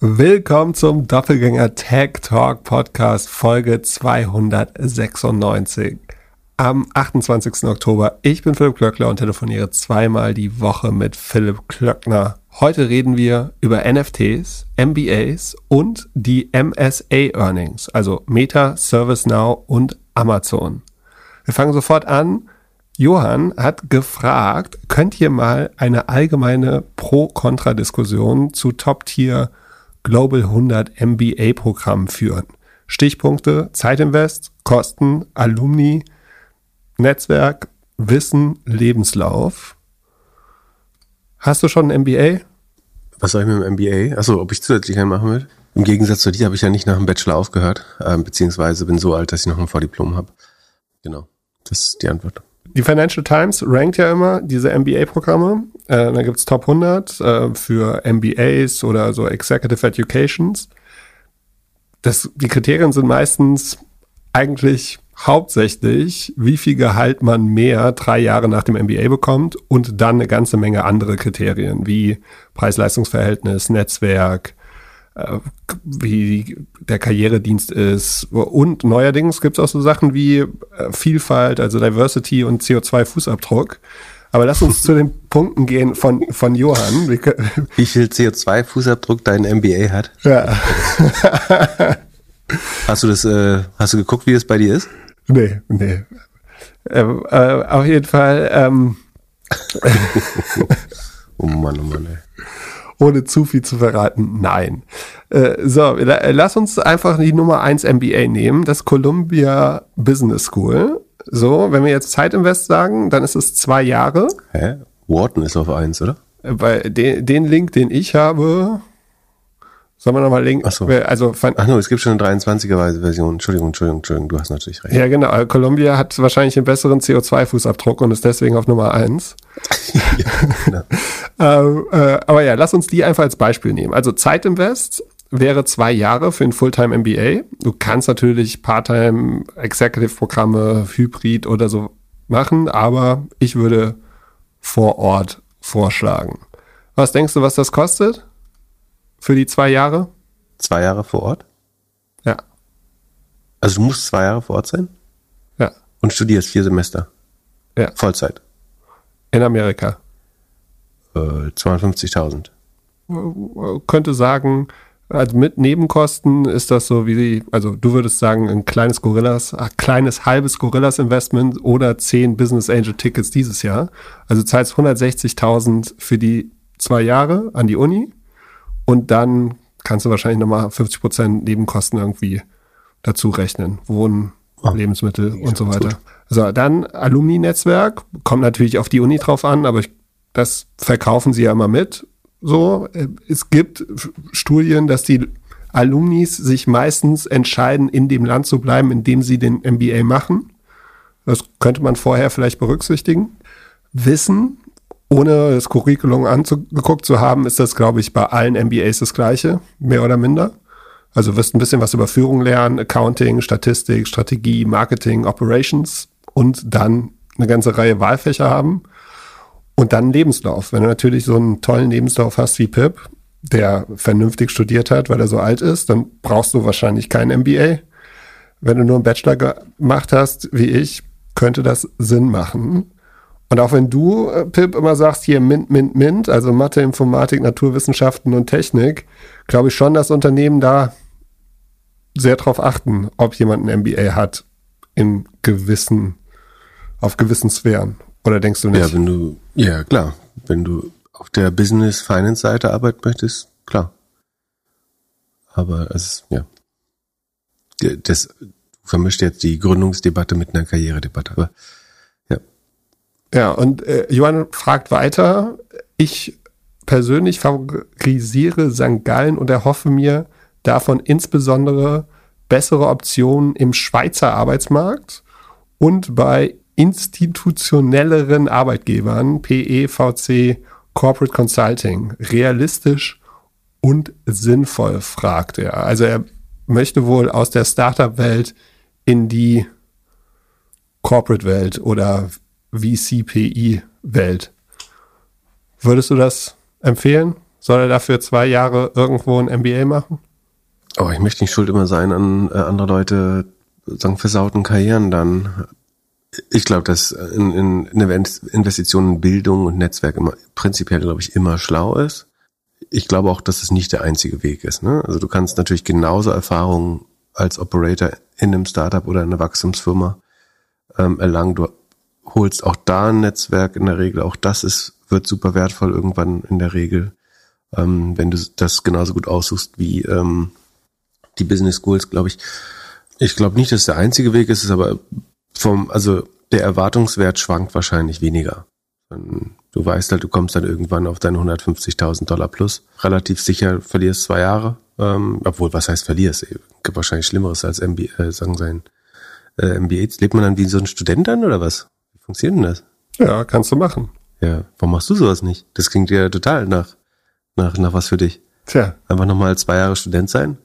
Willkommen zum Doppelgänger Tech Talk Podcast Folge 296 am 28. Oktober. Ich bin Philipp Klöckler und telefoniere zweimal die Woche mit Philipp Klöckner. Heute reden wir über NFTs, MBAs und die MSA Earnings, also Meta, ServiceNow und Amazon. Wir fangen sofort an. Johann hat gefragt, könnt ihr mal eine allgemeine Pro-Kontra-Diskussion zu Top-Tier Global 100 MBA Programm führen. Stichpunkte Zeitinvest, Kosten, Alumni, Netzwerk, Wissen, Lebenslauf. Hast du schon ein MBA? Was soll ich mit dem MBA? Achso, ob ich zusätzlich einen machen will? Im Gegensatz zu dir habe ich ja nicht nach dem Bachelor aufgehört, äh, beziehungsweise bin so alt, dass ich noch ein Vordiplom habe. Genau, das ist die Antwort die Financial Times rankt ja immer diese MBA-Programme. Äh, da gibt's Top 100 äh, für MBAs oder so Executive Educations. Das, die Kriterien sind meistens eigentlich hauptsächlich, wie viel Gehalt man mehr drei Jahre nach dem MBA bekommt und dann eine ganze Menge andere Kriterien wie Preis-Leistungs-Verhältnis, Netzwerk, äh, wie der Karrieredienst ist. Und neuerdings gibt es auch so Sachen wie äh, Vielfalt, also Diversity und CO2-Fußabdruck. Aber lass uns zu den Punkten gehen von, von Johann. Wie viel CO2-Fußabdruck dein MBA hat? Ja. hast du das, äh, hast du geguckt, wie das bei dir ist? Nee, nee. Ähm, äh, auf jeden Fall. Ähm, oh Mann, oh Mann, ey ohne zu viel zu verraten, nein. Äh, so, lass uns einfach die Nummer 1 MBA nehmen, das Columbia Business School. So, wenn wir jetzt Zeitinvest sagen, dann ist es zwei Jahre. Hä? Wharton ist auf 1, oder? Weil den, den Link, den ich habe, Sollen wir nochmal linken? Ach so. Also, Ach no, es gibt schon eine 23er Version. Entschuldigung, Entschuldigung, Entschuldigung, du hast natürlich recht. Ja, genau. Columbia hat wahrscheinlich einen besseren CO2-Fußabdruck und ist deswegen auf Nummer eins. ja, genau. ähm, äh, aber ja, lass uns die einfach als Beispiel nehmen. Also Zeitinvest wäre zwei Jahre für ein Fulltime MBA. Du kannst natürlich Part-Time Executive-Programme, Hybrid oder so machen, aber ich würde vor Ort vorschlagen. Was denkst du, was das kostet? Für die zwei Jahre? Zwei Jahre vor Ort? Ja. Also du musst zwei Jahre vor Ort sein? Ja. Und studierst vier Semester? Ja. Vollzeit? In Amerika. Äh, 250.000. Könnte sagen, also mit Nebenkosten ist das so wie, also du würdest sagen, ein kleines Gorillas, ein kleines halbes Gorillas Investment oder zehn Business Angel Tickets dieses Jahr. Also zahlst 160.000 für die zwei Jahre an die Uni und dann kannst du wahrscheinlich nochmal 50 Prozent Nebenkosten irgendwie dazu rechnen. Wohnen, oh, Lebensmittel und so weiter. Gut. So, dann Alumni-Netzwerk. Kommt natürlich auf die Uni drauf an, aber ich, das verkaufen sie ja immer mit. So, es gibt Studien, dass die Alumnis sich meistens entscheiden, in dem Land zu bleiben, in dem sie den MBA machen. Das könnte man vorher vielleicht berücksichtigen. Wissen, ohne das Curriculum angeguckt zu haben, ist das, glaube ich, bei allen MBAs das Gleiche, mehr oder minder. Also wirst ein bisschen was über Führung lernen, Accounting, Statistik, Strategie, Marketing, Operations und dann eine ganze Reihe Wahlfächer haben. Und dann Lebenslauf. Wenn du natürlich so einen tollen Lebenslauf hast wie Pip, der vernünftig studiert hat, weil er so alt ist, dann brauchst du wahrscheinlich keinen MBA. Wenn du nur einen Bachelor gemacht hast, wie ich, könnte das Sinn machen. Und auch wenn du, äh, Pip, immer sagst, hier Mint, Mint, Mint, also Mathe, Informatik, Naturwissenschaften und Technik, glaube ich schon, dass Unternehmen da sehr drauf achten, ob jemand ein MBA hat in gewissen, auf gewissen Sphären. Oder denkst du nicht? Ja, wenn du, ja, klar. Wenn du auf der Business-Finance-Seite arbeiten möchtest, klar. Aber es ist, ja. Das vermischt jetzt die Gründungsdebatte mit einer Karrieredebatte. Aber ja, und äh, Johann fragt weiter, ich persönlich favorisiere St. Gallen und erhoffe mir davon insbesondere bessere Optionen im Schweizer Arbeitsmarkt und bei institutionelleren Arbeitgebern, PE, VC, Corporate Consulting, realistisch und sinnvoll, fragt er. Also er möchte wohl aus der Startup-Welt in die Corporate-Welt oder VCPI-Welt. Würdest du das empfehlen? Soll er dafür zwei Jahre irgendwo ein MBA machen? Oh, ich möchte nicht schuld immer sein an äh, andere Leute, sagen, versauten Karrieren dann. Ich glaube, dass in, in, in Investitionen in Bildung und Netzwerk immer prinzipiell, glaube ich, immer schlau ist. Ich glaube auch, dass es nicht der einzige Weg ist. Ne? Also du kannst natürlich genauso Erfahrungen als Operator in einem Startup oder in einer Wachstumsfirma ähm, erlangen. Du holst auch da ein Netzwerk in der Regel. Auch das ist, wird super wertvoll irgendwann in der Regel, ähm, wenn du das genauso gut aussuchst wie ähm, die Business Schools, glaube ich. Ich glaube nicht, dass der einzige Weg ist, ist aber vom, also der Erwartungswert schwankt wahrscheinlich weniger. Du weißt halt, du kommst dann irgendwann auf deine 150.000 Dollar plus. Relativ sicher verlierst zwei Jahre. Ähm, obwohl, was heißt verlierst? Gibt wahrscheinlich Schlimmeres als MBA, äh, sagen sein äh, MBA. Lebt man dann wie so ein Student dann oder was? Funktioniert denn das? Ja, kannst du machen. Ja, warum machst du sowas nicht? Das klingt ja total nach, nach, nach was für dich. Tja. Einfach nochmal zwei Jahre Student sein?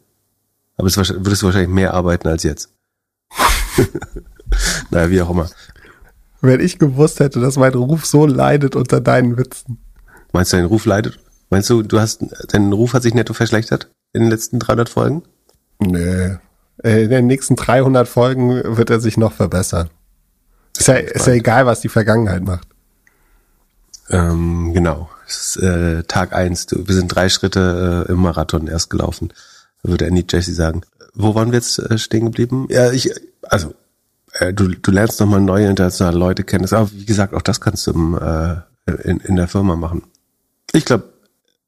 Aber es würdest du wahrscheinlich mehr arbeiten als jetzt. naja, wie auch immer. Wenn ich gewusst hätte, dass mein Ruf so leidet unter deinen Witzen. Meinst du, dein Ruf leidet? Meinst du, du hast, dein Ruf hat sich netto verschlechtert in den letzten 300 Folgen? Nee. In den nächsten 300 Folgen wird er sich noch verbessern. Ist ja, ist ja egal, was die Vergangenheit macht. Ähm, genau. Ist, äh, Tag eins. Wir sind drei Schritte äh, im Marathon erst gelaufen würde Andy Jesse sagen. Wo waren wir jetzt äh, stehen geblieben? Ja, ich, also, äh, du, du lernst nochmal neue internationale Leute kennen. Aber wie gesagt, auch das kannst du im, äh, in, in der Firma machen. Ich glaube,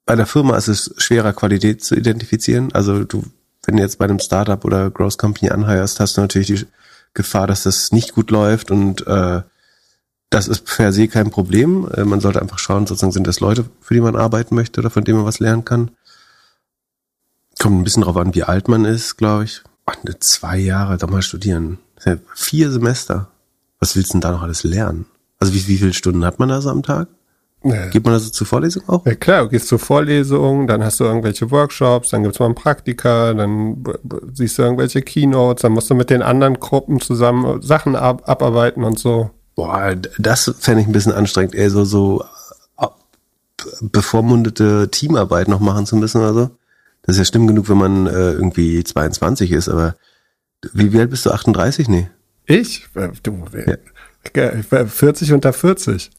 bei der Firma ist es schwerer, Qualität zu identifizieren. Also du, wenn du jetzt bei einem Startup oder Growth Company anheierst, hast du natürlich die Gefahr, dass das nicht gut läuft und äh, das ist per se kein Problem. Äh, man sollte einfach schauen, sozusagen sind das Leute, für die man arbeiten möchte oder von denen man was lernen kann. Kommt ein bisschen drauf an, wie alt man ist, glaube ich. Ach, ne, zwei Jahre, da mal studieren. Vier Semester. Was willst du denn da noch alles lernen? Also wie, wie viele Stunden hat man da so am Tag? Ja. Geht man also zur Vorlesung auch? Ja klar, du gehst zur Vorlesung, dann hast du irgendwelche Workshops, dann gibt's mal einen Praktika, dann siehst du irgendwelche Keynotes, dann musst du mit den anderen Gruppen zusammen Sachen ab abarbeiten und so. Boah, das fände ich ein bisschen anstrengend, eher so, so bevormundete Teamarbeit noch machen zu müssen oder so. Das ist ja schlimm genug, wenn man äh, irgendwie 22 ist, aber wie, wie alt bist du? 38? Nee. Ich? Äh, du, ja. 40 unter 40.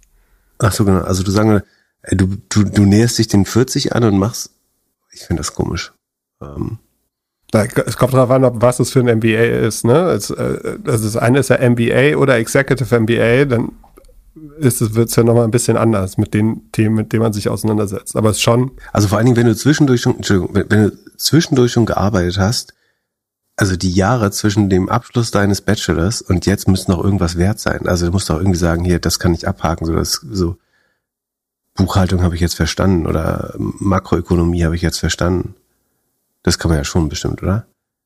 Ach so, genau. Also du sagen, äh, du, du, du näherst dich den 40 an und machst, ich finde das komisch. Ähm. Es kommt darauf an, ob was es für ein MBA ist, ne? Es, äh, also das eine ist ja MBA oder Executive MBA, dann ist es, wird's ja nochmal ein bisschen anders mit den Themen, mit denen man sich auseinandersetzt. Aber es ist schon. Also vor allen Dingen, wenn du zwischendurch schon, wenn du zwischendurch schon gearbeitet hast, also die Jahre zwischen dem Abschluss deines Bachelors und jetzt müssen noch irgendwas wert sein. Also du musst auch irgendwie sagen, hier, das kann ich abhaken, so das, so Buchhaltung habe ich jetzt verstanden oder Makroökonomie habe ich jetzt verstanden. Das kann man ja schon bestimmt, oder?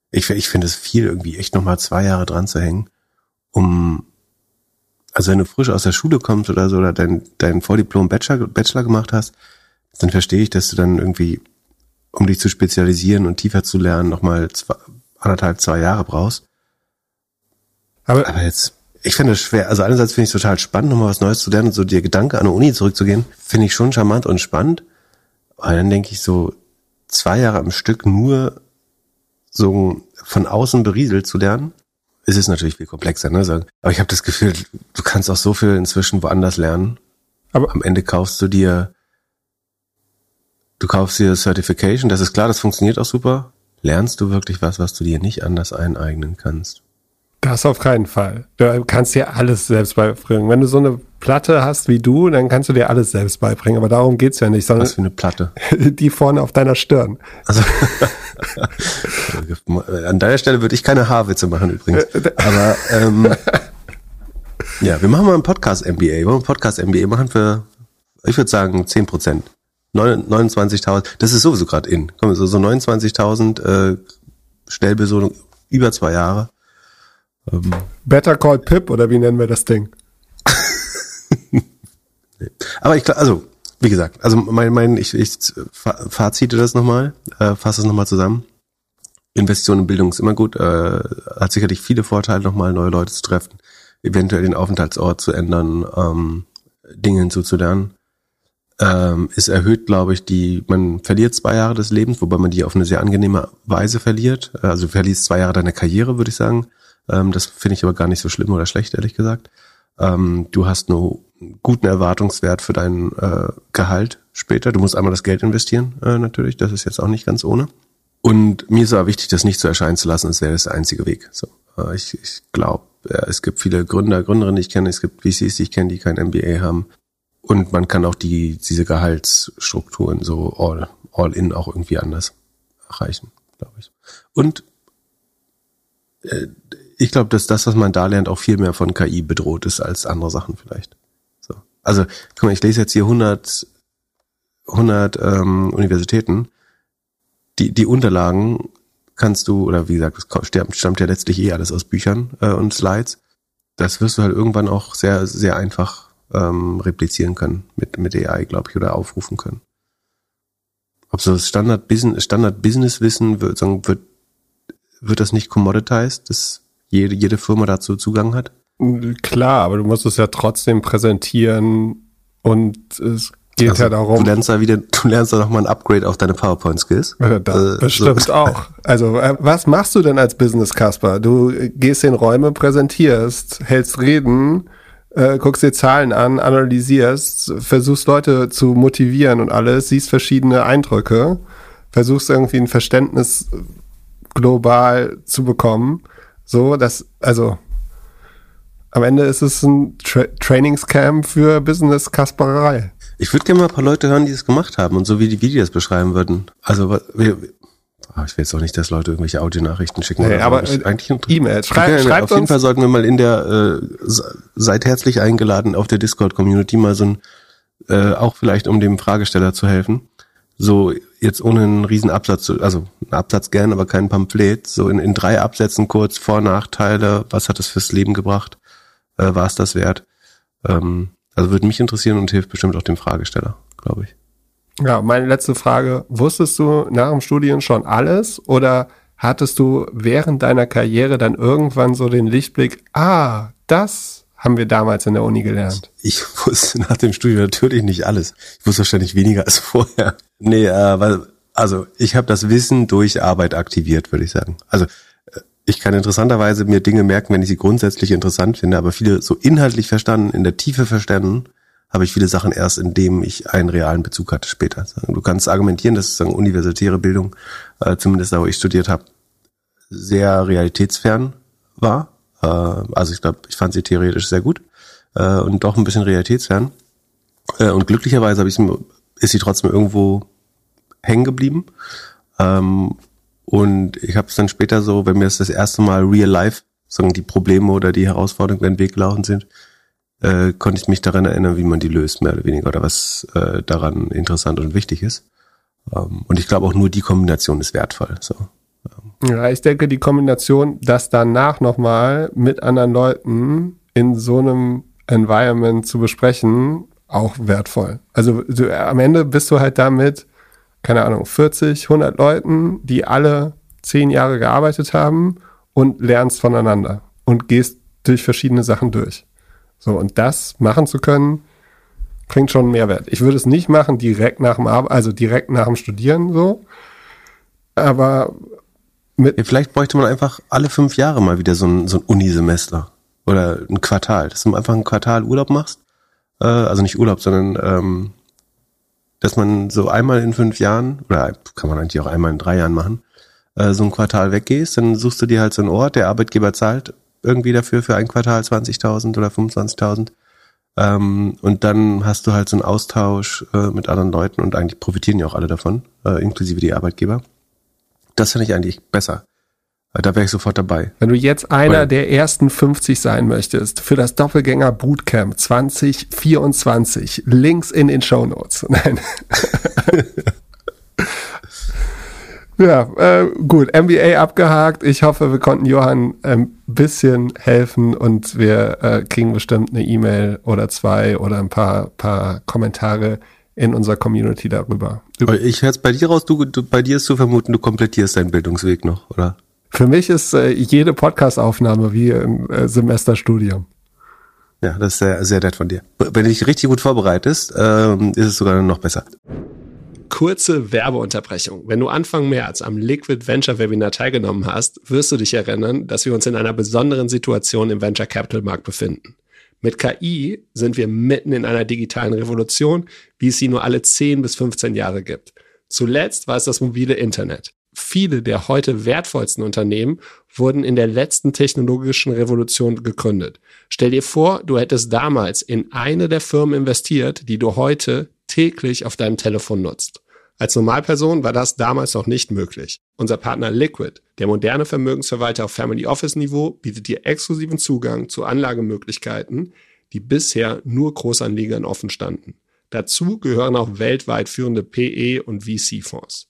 Ich, ich finde es viel, irgendwie echt nochmal zwei Jahre dran zu hängen, um also wenn du frisch aus der Schule kommst oder so oder dein, dein Vordiplom Bachelor, Bachelor gemacht hast, dann verstehe ich, dass du dann irgendwie, um dich zu spezialisieren und tiefer zu lernen, nochmal zwei, anderthalb, zwei Jahre brauchst. Aber, Aber jetzt, ich finde es schwer. Also einerseits finde ich es total spannend, nochmal was Neues zu lernen und so dir Gedanke an der Uni zurückzugehen, finde ich schon charmant und spannend. Aber dann denke ich so, zwei Jahre am Stück nur so von außen berieselt zu lernen, ist es natürlich viel komplexer, ne? Aber ich habe das Gefühl, du kannst auch so viel inzwischen woanders lernen. Aber am Ende kaufst du dir, du kaufst dir Certification, das ist klar, das funktioniert auch super. Lernst du wirklich was, was du dir nicht anders eineignen kannst? Das auf keinen Fall. Du kannst dir alles selbst beibringen. Wenn du so eine Platte hast wie du, dann kannst du dir alles selbst beibringen. Aber darum geht's ja nicht. Sondern Was für eine Platte? Die vorne auf deiner Stirn. Also An deiner Stelle würde ich keine Haarwitze machen übrigens. Aber ähm, ja, wir machen mal einen Podcast MBA. Wir wollen einen Podcast MBA machen für, ich würde sagen, 10 Prozent. 29.000, das ist sowieso gerade in. Komm, so, so 29.000 äh, Stellbesohnung über zwei Jahre. Ähm. Better Call Pip oder wie nennen wir das Ding? Aber ich also wie gesagt, also mein, mein ich, ich fazite das nochmal, äh, fasse es nochmal zusammen. Investition in Bildung ist immer gut, äh, hat sicherlich viele Vorteile, nochmal neue Leute zu treffen, eventuell den Aufenthaltsort zu ändern, ähm, Dinge hinzuzulernen. Ähm, es erhöht, glaube ich, die, man verliert zwei Jahre des Lebens, wobei man die auf eine sehr angenehme Weise verliert. Also du verlierst zwei Jahre deiner Karriere, würde ich sagen. Ähm, das finde ich aber gar nicht so schlimm oder schlecht, ehrlich gesagt. Ähm, du hast einen guten Erwartungswert für dein äh, Gehalt später. Du musst einmal das Geld investieren, äh, natürlich. Das ist jetzt auch nicht ganz ohne. Und mir ist aber wichtig, das nicht so erscheinen zu lassen, als wäre das der einzige Weg. So, äh, ich ich glaube, ja, es gibt viele Gründer, Gründerinnen, die ich kenne, es gibt VCs, die ich kenne, die kein MBA haben. Und man kann auch die, diese Gehaltsstrukturen so all, all in auch irgendwie anders erreichen, glaube ich. Und äh, ich glaube, dass das, was man da lernt, auch viel mehr von KI bedroht ist als andere Sachen vielleicht. So. Also, guck mal, ich lese jetzt hier 100, 100 ähm, Universitäten. Die, die Unterlagen kannst du, oder wie gesagt, es stammt, stammt ja letztlich eh alles aus Büchern äh, und Slides. Das wirst du halt irgendwann auch sehr, sehr einfach ähm, replizieren können mit, mit AI, glaube ich, oder aufrufen können. Ob so das Standard Business, Standard wird, sagen, wird, wird das nicht commoditized, dass jede, jede Firma dazu Zugang hat? Klar, aber du musst es ja trotzdem präsentieren und es geht also, ja darum. Du lernst da wieder, du lernst da nochmal ein Upgrade auf deine PowerPoint-Skills. Ja, das äh, bestimmt so. auch. Also, äh, was machst du denn als Business, Kasper? Du gehst in Räume, präsentierst, hältst Reden, äh, guckst dir Zahlen an, analysierst, versuchst Leute zu motivieren und alles, siehst verschiedene Eindrücke, versuchst irgendwie ein Verständnis global zu bekommen. So, dass, also, am Ende ist es ein Tra Trainingscamp für Business-Kasperei. Ich würde gerne mal ein paar Leute hören, die das gemacht haben und so wie die, wie das beschreiben würden. Also, wir, Ah, ich will jetzt auch nicht, dass Leute irgendwelche Audionachrichten schicken. Nee, aber so. eigentlich E-Mail. Schrei okay, schreibt Auf jeden Fall sollten wir mal in der, äh, seid herzlich eingeladen auf der Discord-Community mal so ein, äh, auch vielleicht um dem Fragesteller zu helfen. So jetzt ohne einen riesen Absatz, also einen Absatz gern, aber kein Pamphlet. So in, in drei Absätzen kurz Vor-, Nachteile, was hat es fürs Leben gebracht, äh, war es das wert? Ähm, also würde mich interessieren und hilft bestimmt auch dem Fragesteller, glaube ich. Ja, meine letzte Frage. Wusstest du nach dem Studium schon alles oder hattest du während deiner Karriere dann irgendwann so den Lichtblick, ah, das haben wir damals in der Uni gelernt? Ich wusste nach dem Studium natürlich nicht alles. Ich wusste wahrscheinlich weniger als vorher. Nee, äh, weil, also ich habe das Wissen durch Arbeit aktiviert, würde ich sagen. Also äh, ich kann interessanterweise mir Dinge merken, wenn ich sie grundsätzlich interessant finde, aber viele so inhaltlich verstanden, in der Tiefe verstanden, habe ich viele Sachen erst, indem ich einen realen Bezug hatte später. Du kannst argumentieren, dass sagen, universitäre Bildung, äh, zumindest da, wo ich studiert habe, sehr realitätsfern war. Äh, also ich glaube, ich fand sie theoretisch sehr gut äh, und doch ein bisschen realitätsfern. Äh, und glücklicherweise habe ich ist sie trotzdem irgendwo hängen geblieben. Ähm, und ich habe es dann später so, wenn mir das das erste Mal real life, sagen die Probleme oder die Herausforderungen über den Weg gelaufen sind, äh, konnte ich mich daran erinnern, wie man die löst, mehr oder weniger, oder was äh, daran interessant und wichtig ist. Ähm, und ich glaube auch nur die Kombination ist wertvoll. So. Ja, ich denke, die Kombination, das danach nochmal mit anderen Leuten in so einem Environment zu besprechen, auch wertvoll. Also du, am Ende bist du halt damit, keine Ahnung, 40, 100 Leuten, die alle zehn Jahre gearbeitet haben und lernst voneinander und gehst durch verschiedene Sachen durch. So, und das machen zu können, bringt schon einen Mehrwert. Ich würde es nicht machen direkt nach dem Ar also direkt nach dem Studieren so. Aber mit ja, vielleicht bräuchte man einfach alle fünf Jahre mal wieder so ein, so ein Unisemester oder ein Quartal, dass du einfach ein Quartal Urlaub machst. Äh, also nicht Urlaub, sondern ähm, dass man so einmal in fünf Jahren, oder kann man eigentlich auch einmal in drei Jahren machen, äh, so ein Quartal weggehst, dann suchst du dir halt so einen Ort, der Arbeitgeber zahlt irgendwie dafür für ein Quartal 20.000 oder 25.000. Ähm, und dann hast du halt so einen Austausch äh, mit anderen Leuten und eigentlich profitieren ja auch alle davon, äh, inklusive die Arbeitgeber. Das finde ich eigentlich besser. Äh, da wäre ich sofort dabei. Wenn du jetzt einer Weil, der ersten 50 sein möchtest für das Doppelgänger Bootcamp 2024, Links in den Show Notes. Nein. Ja, äh, gut, MBA abgehakt. Ich hoffe, wir konnten Johann ein bisschen helfen und wir äh, kriegen bestimmt eine E-Mail oder zwei oder ein paar, paar Kommentare in unserer Community darüber. Ich höre es bei dir raus, du, du, bei dir ist zu vermuten, du komplettierst deinen Bildungsweg noch, oder? Für mich ist äh, jede Podcast-Aufnahme wie ein äh, Semesterstudium. Ja, das ist sehr, sehr nett von dir. Wenn du dich richtig gut vorbereitest, ähm, ist es sogar noch besser. Kurze Werbeunterbrechung. Wenn du Anfang März am Liquid Venture Webinar teilgenommen hast, wirst du dich erinnern, dass wir uns in einer besonderen Situation im Venture Capital Markt befinden. Mit KI sind wir mitten in einer digitalen Revolution, wie es sie nur alle 10 bis 15 Jahre gibt. Zuletzt war es das mobile Internet. Viele der heute wertvollsten Unternehmen wurden in der letzten technologischen Revolution gegründet. Stell dir vor, du hättest damals in eine der Firmen investiert, die du heute täglich auf deinem Telefon nutzt. Als Normalperson war das damals noch nicht möglich. Unser Partner Liquid, der moderne Vermögensverwalter auf Family Office Niveau, bietet dir exklusiven Zugang zu Anlagemöglichkeiten, die bisher nur Großanlegern offen standen. Dazu gehören auch weltweit führende PE und VC-Fonds.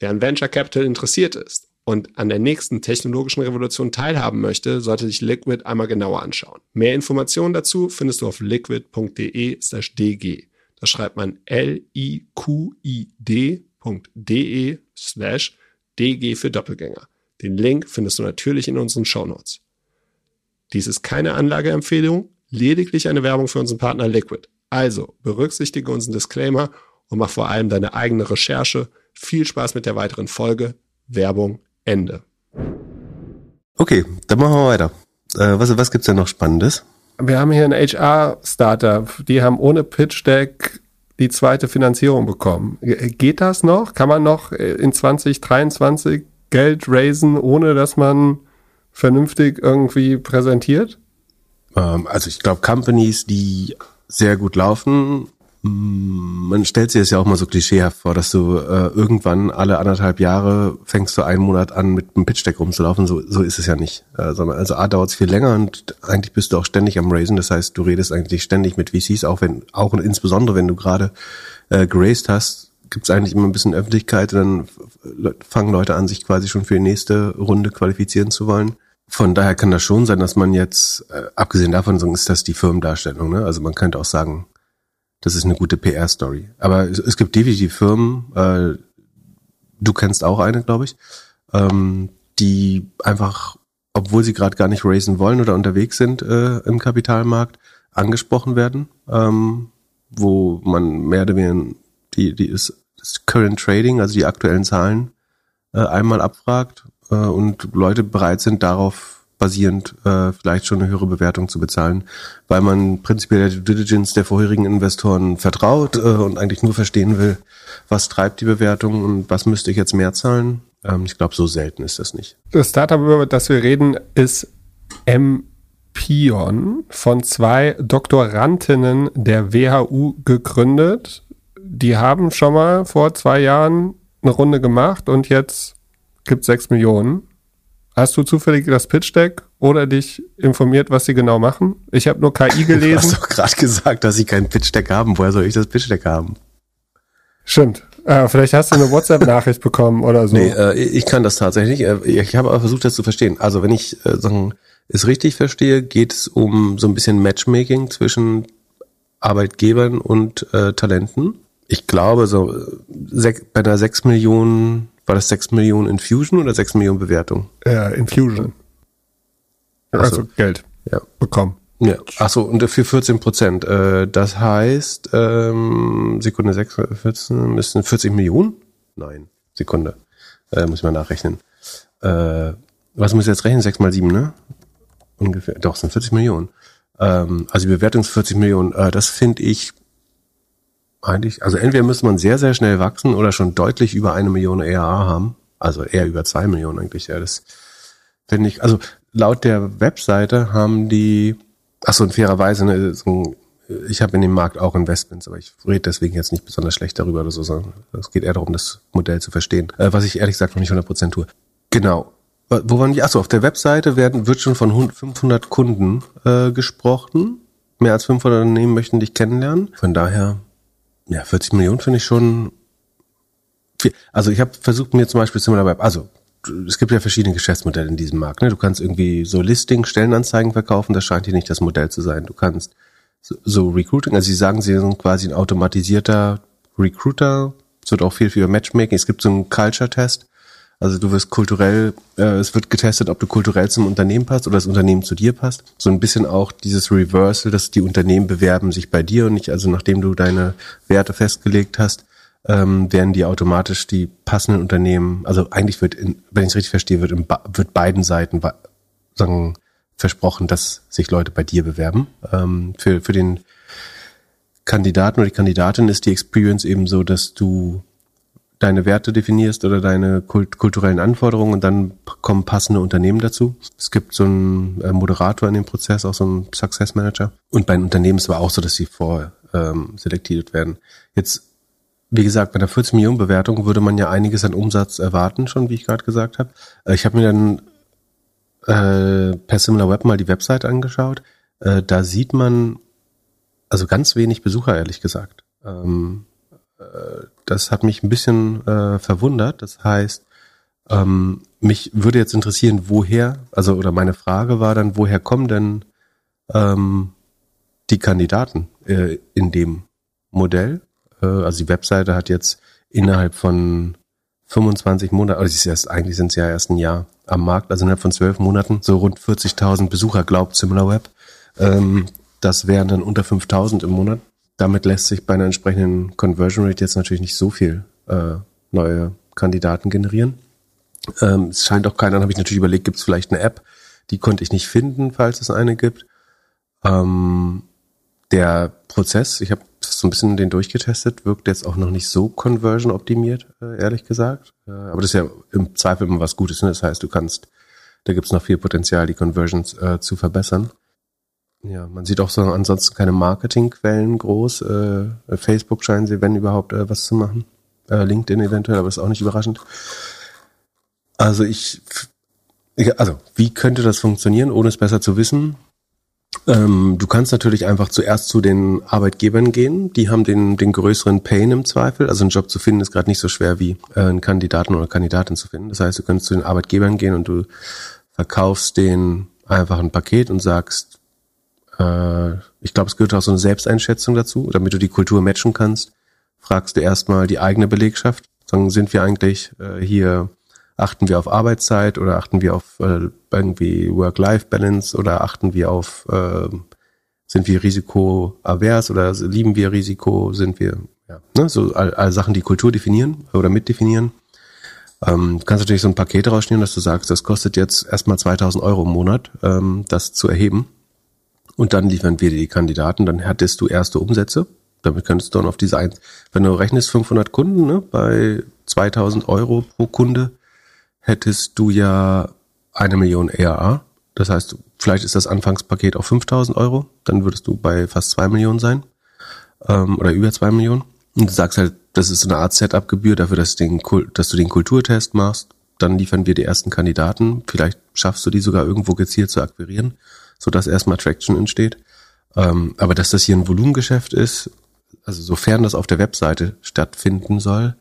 Wer an Venture Capital interessiert ist und an der nächsten technologischen Revolution teilhaben möchte, sollte sich Liquid einmal genauer anschauen. Mehr Informationen dazu findest du auf liquid.de/dg. Da schreibt man l-i-q-i-d.de slash dg für Doppelgänger. Den Link findest du natürlich in unseren Shownotes. Dies ist keine Anlageempfehlung, lediglich eine Werbung für unseren Partner Liquid. Also berücksichtige unseren Disclaimer und mach vor allem deine eigene Recherche. Viel Spaß mit der weiteren Folge. Werbung Ende. Okay, dann machen wir weiter. Äh, was, was gibt's denn noch Spannendes? Wir haben hier ein HR-Startup. Die haben ohne Pitch Deck die zweite Finanzierung bekommen. Geht das noch? Kann man noch in 2023 Geld raisen, ohne dass man vernünftig irgendwie präsentiert? Ähm, also ich glaube, Companies, die sehr gut laufen, man stellt sich das ja auch mal so klischeehaft vor, dass du äh, irgendwann alle anderthalb Jahre fängst du einen Monat an, mit einem Pitch-Deck rumzulaufen. So, so ist es ja nicht. Äh, sondern also A dauert es viel länger und eigentlich bist du auch ständig am Raisen. Das heißt, du redest eigentlich ständig mit VCs, auch wenn, auch und insbesondere wenn du gerade äh, geraced hast, gibt es eigentlich immer ein bisschen Öffentlichkeit und dann fangen Leute an, sich quasi schon für die nächste Runde qualifizieren zu wollen. Von daher kann das schon sein, dass man jetzt, äh, abgesehen davon ist das die Firmendarstellung. Ne? Also man könnte auch sagen, das ist eine gute PR-Story. Aber es, es, gibt definitiv Firmen, äh, du kennst auch eine, glaube ich, ähm, die einfach, obwohl sie gerade gar nicht raisen wollen oder unterwegs sind äh, im Kapitalmarkt, angesprochen werden, ähm, wo man mehr oder weniger die, die ist, das Current Trading, also die aktuellen Zahlen, äh, einmal abfragt äh, und Leute bereit sind, darauf basierend äh, vielleicht schon eine höhere Bewertung zu bezahlen, weil man prinzipiell der Diligence der vorherigen Investoren vertraut äh, und eigentlich nur verstehen will, was treibt die Bewertung und was müsste ich jetzt mehr zahlen. Ähm, ich glaube, so selten ist das nicht. Das Startup, über das wir reden, ist Empion von zwei Doktorantinnen der WHU gegründet. Die haben schon mal vor zwei Jahren eine Runde gemacht und jetzt gibt es sechs Millionen. Hast du zufällig das Pitch Deck oder dich informiert, was sie genau machen? Ich habe nur KI gelesen. Du hast doch gerade gesagt, dass sie kein Pitch Deck haben. Woher soll ich das Pitch Deck haben? Stimmt. Äh, vielleicht hast du eine WhatsApp-Nachricht bekommen oder so. Nee, äh, ich kann das tatsächlich. Äh, ich habe aber versucht, das zu verstehen. Also wenn ich äh, sagen, es richtig verstehe, geht es um so ein bisschen Matchmaking zwischen Arbeitgebern und äh, Talenten. Ich glaube, so äh, bei einer 6 Millionen war das 6 Millionen Infusion oder 6 Millionen Bewertung? Ja, Infusion. Also so. Geld ja. bekommen. Ja, achso, und für 14 Prozent. Äh, das heißt, ähm, Sekunde 6, 14, müssen 40 Millionen? Nein, Sekunde. Äh, muss ich mal nachrechnen. Äh, was muss ich jetzt rechnen? 6 mal 7, ne? Ungefähr. Doch, sind 40 Millionen. Ähm, also die Bewertung ist 40 Millionen. Äh, das finde ich eigentlich, also entweder müsste man sehr, sehr schnell wachsen oder schon deutlich über eine Million ERA haben. Also eher über zwei Millionen eigentlich, ja. Das finde ich, also laut der Webseite haben die, ach so, in fairer Weise, ne, ich habe in dem Markt auch Investments, aber ich rede deswegen jetzt nicht besonders schlecht darüber oder so, sondern es geht eher darum, das Modell zu verstehen, äh, was ich ehrlich gesagt noch nicht 100% tue. Genau. Wo waren die? Achso, auf der Webseite werden, wird schon von 500 Kunden äh, gesprochen. Mehr als 500 Unternehmen möchten dich kennenlernen. Von daher ja, 40 Millionen finde ich schon viel. Also ich habe versucht mir zum Beispiel Similar Web, also es gibt ja verschiedene Geschäftsmodelle in diesem Markt. Ne? Du kannst irgendwie so Listing, Stellenanzeigen verkaufen, das scheint hier nicht das Modell zu sein. Du kannst so, so Recruiting, also sie sagen, sie sind quasi ein automatisierter Recruiter. Es wird auch viel für Matchmaking. Es gibt so einen Culture-Test. Also du wirst kulturell, äh, es wird getestet, ob du kulturell zum Unternehmen passt oder das Unternehmen zu dir passt. So ein bisschen auch dieses Reversal, dass die Unternehmen bewerben sich bei dir und nicht, also nachdem du deine Werte festgelegt hast, ähm, werden die automatisch die passenden Unternehmen, also eigentlich wird, in, wenn ich es richtig verstehe, wird, in, wird beiden Seiten sagen, versprochen, dass sich Leute bei dir bewerben. Ähm, für, für den Kandidaten oder die Kandidatin ist die Experience eben so, dass du deine Werte definierst oder deine kult kulturellen Anforderungen und dann kommen passende Unternehmen dazu. Es gibt so einen äh, Moderator in dem Prozess, auch so einen Success Manager. Und bei den Unternehmen ist es aber auch so, dass sie vor ähm, selektiert werden. Jetzt, wie gesagt, bei einer 40 Millionen Bewertung würde man ja einiges an Umsatz erwarten, schon wie ich gerade gesagt habe. Äh, ich habe mir dann äh, per SimilarWeb mal die Website angeschaut. Äh, da sieht man also ganz wenig Besucher, ehrlich gesagt. Ähm, äh, das hat mich ein bisschen äh, verwundert. Das heißt, ähm, mich würde jetzt interessieren, woher, also oder meine Frage war dann, woher kommen denn ähm, die Kandidaten äh, in dem Modell? Äh, also die Webseite hat jetzt innerhalb von 25 Monaten, also ist erst, eigentlich sind es ja erst ein Jahr am Markt, also innerhalb von zwölf Monaten so rund 40.000 Besucher glaubt SimilarWeb. Ähm, das wären dann unter 5.000 im Monat damit lässt sich bei einer entsprechenden Conversion Rate jetzt natürlich nicht so viel äh, neue Kandidaten generieren. Ähm, es scheint auch keiner, dann habe ich natürlich überlegt, gibt es vielleicht eine App, die konnte ich nicht finden, falls es eine gibt. Ähm, der Prozess, ich habe so ein bisschen den durchgetestet, wirkt jetzt auch noch nicht so conversion optimiert, äh, ehrlich gesagt. Äh, aber das ist ja im Zweifel immer was Gutes. Ne? Das heißt, du kannst, da gibt es noch viel Potenzial, die Conversions äh, zu verbessern. Ja, man sieht auch so ansonsten keine Marketingquellen groß. Äh, Facebook scheinen sie, wenn überhaupt, äh, was zu machen. Äh, LinkedIn eventuell, aber ist auch nicht überraschend. Also ich, ich, also wie könnte das funktionieren, ohne es besser zu wissen? Ähm, du kannst natürlich einfach zuerst zu den Arbeitgebern gehen. Die haben den, den größeren Pain im Zweifel. Also einen Job zu finden ist gerade nicht so schwer wie äh, einen Kandidaten oder Kandidatin zu finden. Das heißt, du kannst zu den Arbeitgebern gehen und du verkaufst denen einfach ein Paket und sagst, äh, ich glaube, es gehört auch so eine Selbsteinschätzung dazu, damit du die Kultur matchen kannst. Fragst du erstmal die eigene Belegschaft, sagen, sind wir eigentlich äh, hier, achten wir auf Arbeitszeit oder achten wir auf äh, irgendwie Work-Life-Balance oder achten wir auf, äh, sind wir risikoavers oder lieben wir Risiko, sind wir, ja, ne, so all, all Sachen, die Kultur definieren oder mitdefinieren. Ähm, du kannst natürlich so ein Paket rausschneiden, dass du sagst, das kostet jetzt erstmal 2000 Euro im Monat, ähm, das zu erheben. Und dann liefern wir dir die Kandidaten, dann hattest du erste Umsätze. Damit könntest du dann auf diese eins, wenn du rechnest 500 Kunden, ne, bei 2000 Euro pro Kunde, hättest du ja eine Million ERA. Das heißt, vielleicht ist das Anfangspaket auf 5000 Euro, dann würdest du bei fast zwei Millionen sein, ähm, oder über zwei Millionen. Und du sagst halt, das ist eine Art Setup-Gebühr dafür, dass, den, dass du den Kulturtest machst. Dann liefern wir die ersten Kandidaten. Vielleicht schaffst du die sogar irgendwo gezielt zu akquirieren sodass erstmal Traction entsteht. Ähm, aber dass das hier ein Volumengeschäft ist, also sofern das auf der Webseite stattfinden soll,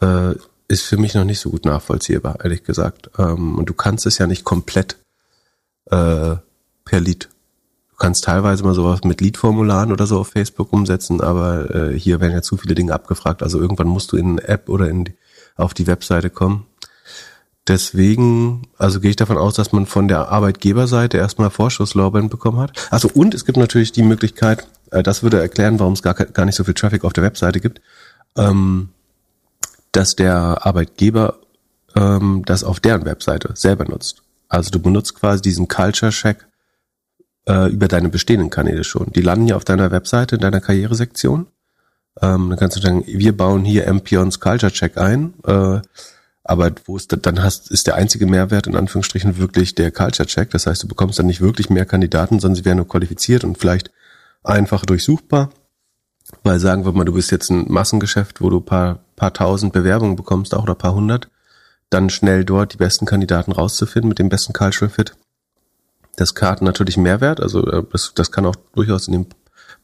äh, ist für mich noch nicht so gut nachvollziehbar, ehrlich gesagt. Ähm, und du kannst es ja nicht komplett äh, per Lead. Du kannst teilweise mal sowas mit Lead-Formularen oder so auf Facebook umsetzen, aber äh, hier werden ja zu viele Dinge abgefragt. Also irgendwann musst du in eine App oder in die, auf die Webseite kommen. Deswegen, also gehe ich davon aus, dass man von der Arbeitgeberseite erstmal Vorschusslorbeeren bekommen hat. Also und es gibt natürlich die Möglichkeit, äh, das würde erklären, warum es gar, gar nicht so viel Traffic auf der Webseite gibt, ähm, dass der Arbeitgeber ähm, das auf deren Webseite selber nutzt. Also du benutzt quasi diesen Culture Check äh, über deine bestehenden Kanäle schon. Die landen ja auf deiner Webseite, in deiner Karrieresektion. Ähm, dann kannst du sagen, wir bauen hier Ampions Culture Check ein. Äh, aber wo es dann hast, ist der einzige Mehrwert in Anführungsstrichen wirklich der Culture Check. Das heißt, du bekommst dann nicht wirklich mehr Kandidaten, sondern sie werden nur qualifiziert und vielleicht einfach durchsuchbar. Weil sagen wir mal, du bist jetzt ein Massengeschäft, wo du paar, paar tausend Bewerbungen bekommst, auch oder paar hundert, dann schnell dort die besten Kandidaten rauszufinden mit dem besten Cultural Fit. Das Karten natürlich Mehrwert, also äh, das, das kann auch durchaus in dem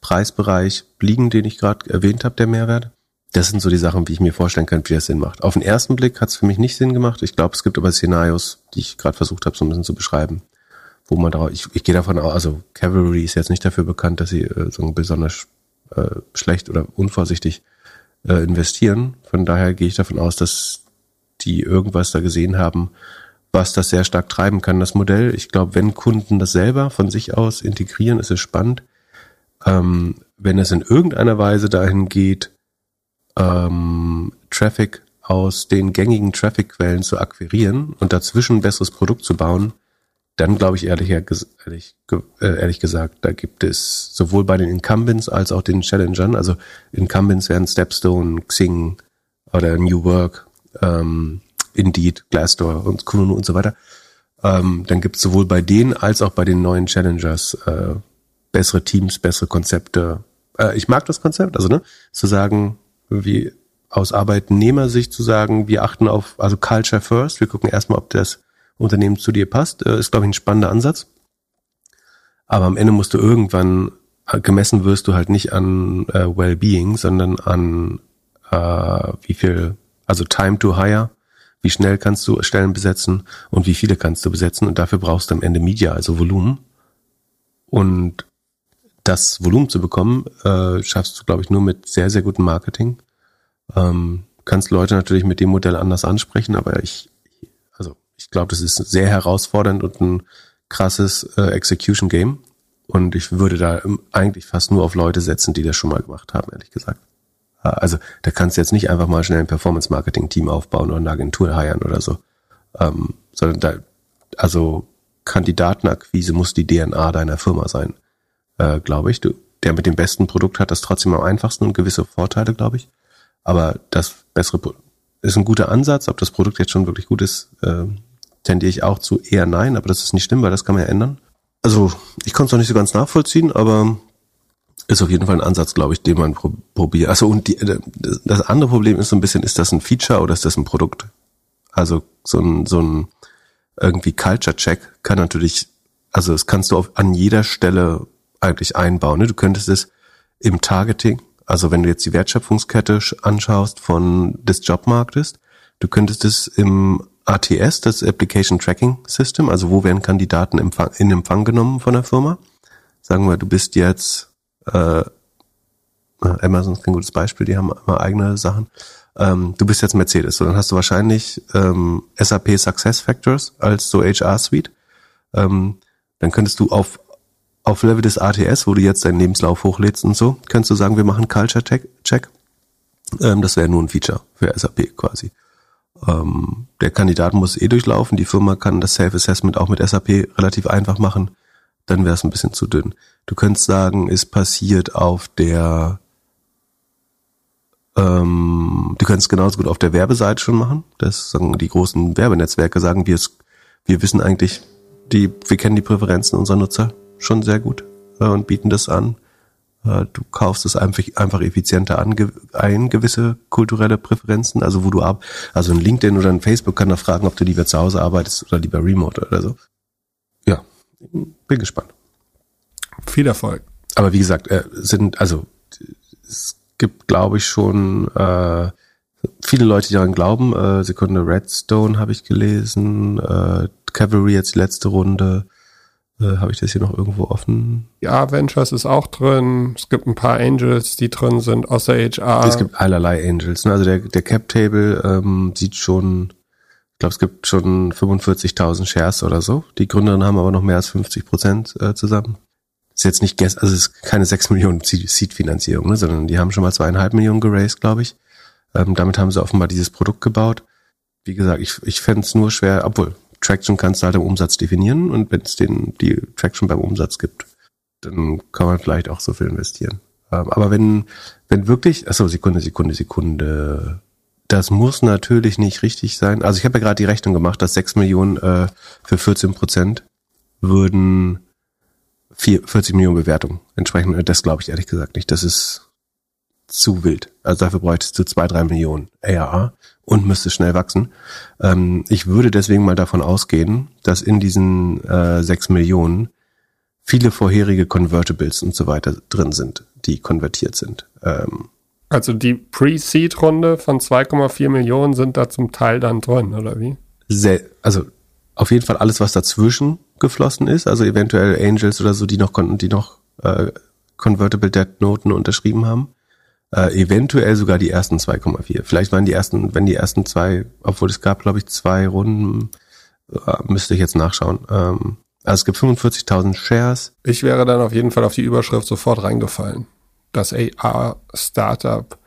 Preisbereich liegen, den ich gerade erwähnt habe, der Mehrwert das sind so die Sachen, wie ich mir vorstellen kann, wie das Sinn macht. Auf den ersten Blick hat es für mich nicht Sinn gemacht. Ich glaube, es gibt aber Szenarios, die ich gerade versucht habe, so ein bisschen zu beschreiben, wo man darauf, ich, ich gehe davon aus, also Cavalry ist jetzt nicht dafür bekannt, dass sie äh, so besonders äh, schlecht oder unvorsichtig äh, investieren. Von daher gehe ich davon aus, dass die irgendwas da gesehen haben, was das sehr stark treiben kann, das Modell. Ich glaube, wenn Kunden das selber von sich aus integrieren, ist es spannend. Ähm, wenn es in irgendeiner Weise dahin geht, ähm, Traffic aus den gängigen Traffic-Quellen zu akquirieren und dazwischen ein besseres Produkt zu bauen, dann glaube ich ehrlich, ehrlich, äh, ehrlich gesagt, da gibt es sowohl bei den Incumbents als auch den Challengern, also Incumbents wären Stepstone, Xing oder New Work, ähm, Indeed, Glassdoor und Kununu und so weiter. Ähm, dann gibt es sowohl bei denen als auch bei den neuen Challengers äh, bessere Teams, bessere Konzepte. Äh, ich mag das Konzept, also ne, zu sagen, wie aus Arbeitnehmersicht zu sagen, wir achten auf, also Culture first, wir gucken erstmal, ob das Unternehmen zu dir passt, äh, ist, glaube ich, ein spannender Ansatz. Aber am Ende musst du irgendwann, äh, gemessen wirst du halt nicht an äh, Wellbeing, sondern an äh, wie viel, also Time to Hire, wie schnell kannst du Stellen besetzen und wie viele kannst du besetzen und dafür brauchst du am Ende Media, also Volumen. Und das Volumen zu bekommen, äh, schaffst du, glaube ich, nur mit sehr, sehr gutem Marketing. Ähm, kannst Leute natürlich mit dem Modell anders ansprechen, aber ich, ich glaube, das ist sehr herausfordernd und ein krasses äh, Execution Game. Und ich würde da eigentlich fast nur auf Leute setzen, die das schon mal gemacht haben, ehrlich gesagt. Also da kannst du jetzt nicht einfach mal schnell ein Performance-Marketing-Team aufbauen oder eine Agentur heiern oder so. Ähm, sondern da, also Kandidatenakquise muss die DNA deiner Firma sein, äh, glaube ich. Du, der mit dem besten Produkt hat das trotzdem am einfachsten und gewisse Vorteile, glaube ich. Aber das bessere ist ein guter Ansatz. Ob das Produkt jetzt schon wirklich gut ist, äh, tendiere ich auch zu eher nein, aber das ist nicht schlimm, weil das kann man ja ändern. Also ich konnte es noch nicht so ganz nachvollziehen, aber ist auf jeden Fall ein Ansatz, glaube ich, den man probiert. Also und die, äh, das andere Problem ist so ein bisschen, ist das ein Feature oder ist das ein Produkt? Also so ein so ein irgendwie Culture Check kann natürlich, also das kannst du auf, an jeder Stelle eigentlich einbauen. Ne? Du könntest es im Targeting, also wenn du jetzt die Wertschöpfungskette anschaust von des Jobmarktes, du könntest es im ATS, das Application Tracking System, also wo werden Kandidaten in Empfang genommen von der Firma. Sagen wir, du bist jetzt äh, Amazon ist kein gutes Beispiel, die haben immer eigene Sachen. Ähm, du bist jetzt Mercedes, so dann hast du wahrscheinlich ähm, SAP Success Factors als so HR Suite. Ähm, dann könntest du auf auf Level des ATS, wo du jetzt deinen Lebenslauf hochlädst und so, könntest du sagen, wir machen Culture Check. Ähm, das wäre nur ein Feature für SAP quasi. Ähm, der Kandidat muss eh durchlaufen, die Firma kann das Self-Assessment auch mit SAP relativ einfach machen, dann wäre es ein bisschen zu dünn. Du könntest sagen, ist passiert auf der ähm, du könntest genauso gut auf der Werbeseite schon machen. Das sagen die großen Werbenetzwerke sagen, wir, wir wissen eigentlich, die, wir kennen die Präferenzen unserer Nutzer schon sehr gut äh, und bieten das an. Äh, du kaufst es einfach, einfach effizienter an, ein, gewisse kulturelle Präferenzen, also wo du ab, also ein LinkedIn oder ein Facebook kann da fragen, ob du lieber zu Hause arbeitest oder lieber remote oder so. Ja, bin gespannt. Viel Erfolg. Aber wie gesagt, äh, sind, also es gibt, glaube ich, schon äh, viele Leute, die daran glauben. Äh, Sekunde Redstone habe ich gelesen, äh, Cavalry jetzt die letzte Runde. Äh, Habe ich das hier noch irgendwo offen? Ja, Ventures ist auch drin. Es gibt ein paar Angels, die drin sind, außer HR. Es gibt allerlei Angels. Ne? Also der, der Cap-Table ähm, sieht schon, ich glaube, es gibt schon 45.000 Shares oder so. Die Gründerinnen haben aber noch mehr als 50 Prozent äh, zusammen. Ist jetzt nicht, also es ist keine 6 Millionen Seed-Finanzierung, ne? sondern die haben schon mal zweieinhalb Millionen geraced, glaube ich. Ähm, damit haben sie offenbar dieses Produkt gebaut. Wie gesagt, ich, ich fände es nur schwer, obwohl Traction kannst du halt im Umsatz definieren und wenn es den die Traction beim Umsatz gibt, dann kann man vielleicht auch so viel investieren. Ähm, aber wenn wenn wirklich, achso, Sekunde, Sekunde, Sekunde, das muss natürlich nicht richtig sein. Also ich habe ja gerade die Rechnung gemacht, dass 6 Millionen äh, für 14 Prozent würden 4, 40 Millionen Bewertungen entsprechen. Das glaube ich ehrlich gesagt nicht. Das ist zu wild. Also dafür bräuchtest du zwei, drei Millionen ARA und müsste schnell wachsen. Ähm, ich würde deswegen mal davon ausgehen, dass in diesen äh, 6 Millionen viele vorherige Convertibles und so weiter drin sind, die konvertiert sind. Ähm, also die Pre-Seed-Runde von 2,4 Millionen sind da zum Teil dann drin, oder wie? Sehr, also auf jeden Fall alles, was dazwischen geflossen ist, also eventuell Angels oder so, die noch konnten, die noch äh, Convertible Debt Noten unterschrieben haben. Äh, eventuell sogar die ersten 2,4. Vielleicht waren die ersten, wenn die ersten zwei, obwohl es gab, glaube ich, zwei Runden, äh, müsste ich jetzt nachschauen. Ähm, also es gibt 45.000 Shares. Ich wäre dann auf jeden Fall auf die Überschrift sofort reingefallen. Das AR-Startup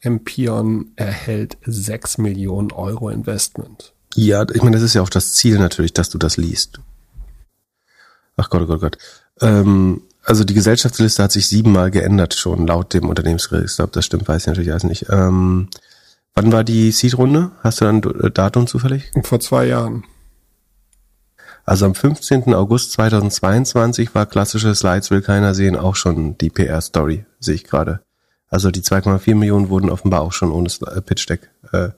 Empion erhält 6 Millionen Euro Investment. Ja, ich meine, das ist ja auch das Ziel natürlich, dass du das liest. Ach Gott, oh Gott, oh Gott. Ähm, also die Gesellschaftsliste hat sich siebenmal geändert schon laut dem Unternehmensregister. Ob das stimmt, weiß ich natürlich alles nicht. Ähm, wann war die Seed-Runde? Hast du dann ein Datum zufällig? Vor zwei Jahren. Also am 15. August 2022 war klassische Slides will keiner sehen auch schon die PR-Story, sehe ich gerade. Also die 2,4 Millionen wurden offenbar auch schon ohne äh, Pitch Deck äh,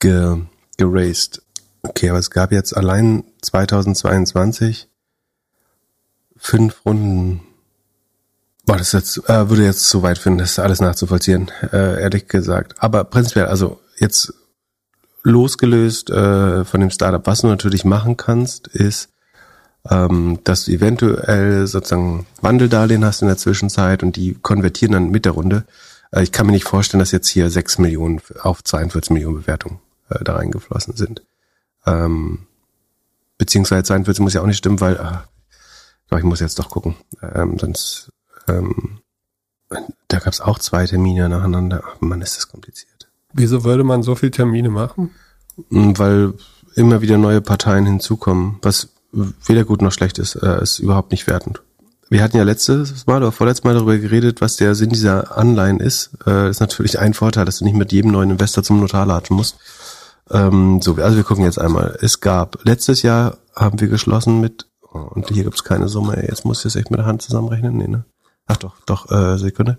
ge geraced. Okay, aber es gab jetzt allein 2022 fünf Runden. Boah, das jetzt, äh, würde jetzt zu weit finden, das alles nachzuvollziehen, äh, ehrlich gesagt. Aber prinzipiell, also jetzt losgelöst äh, von dem Startup, was du natürlich machen kannst, ist, ähm, dass du eventuell sozusagen Wandeldarlehen hast in der Zwischenzeit und die konvertieren dann mit der Runde. Äh, ich kann mir nicht vorstellen, dass jetzt hier 6 Millionen auf 42 Millionen Bewertungen äh, da reingeflossen sind. Ähm, beziehungsweise 42 muss ja auch nicht stimmen, weil ah, doch, ich muss jetzt doch gucken. Ähm, sonst, ähm, da gab es auch zwei Termine nacheinander. Ach, Mann, ist das kompliziert. Wieso würde man so viele Termine machen? Hm, weil immer wieder neue Parteien hinzukommen, was weder gut noch schlecht ist, äh, ist überhaupt nicht wertend. Wir hatten ja letztes Mal oder vorletztes Mal darüber geredet, was der Sinn dieser Anleihen ist. Äh, ist natürlich ein Vorteil, dass du nicht mit jedem neuen Investor zum Notar latschen musst. Ähm, so, also wir gucken jetzt einmal. Es gab, letztes Jahr haben wir geschlossen mit und hier gibt's keine Summe. Jetzt muss ich das echt mit der Hand zusammenrechnen. Nee, ne? Ach doch, doch, äh, Sekunde.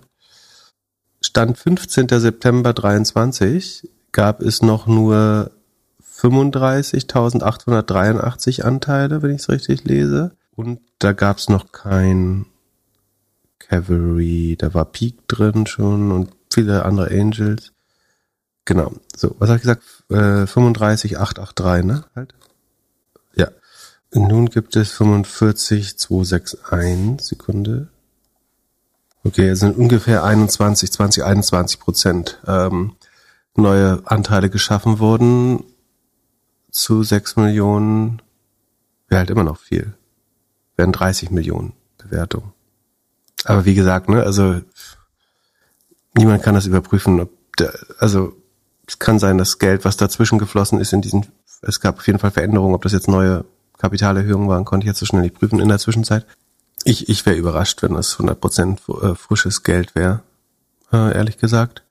Stand 15. September 23 gab es noch nur 35.883 Anteile, wenn ich es richtig lese. Und da gab's noch kein Cavalry, da war Peak drin schon und viele andere Angels. Genau. So, was habe ich gesagt? Äh, 35,883, ne? Halt. Nun gibt es 45,261 Sekunde. Okay, es sind ungefähr 21, 20, 21 Prozent ähm, neue Anteile geschaffen worden zu 6 Millionen. Wäre halt immer noch viel. Wären 30 Millionen Bewertungen. Aber wie gesagt, ne, also niemand kann das überprüfen. Ob der, also es kann sein, dass Geld, was dazwischen geflossen ist in diesen, es gab auf jeden Fall Veränderungen, ob das jetzt neue Kapitalerhöhungen waren, konnte ich jetzt so schnell nicht prüfen in der Zwischenzeit. Ich, ich wäre überrascht, wenn das 100% äh, frisches Geld wäre, äh, ehrlich gesagt.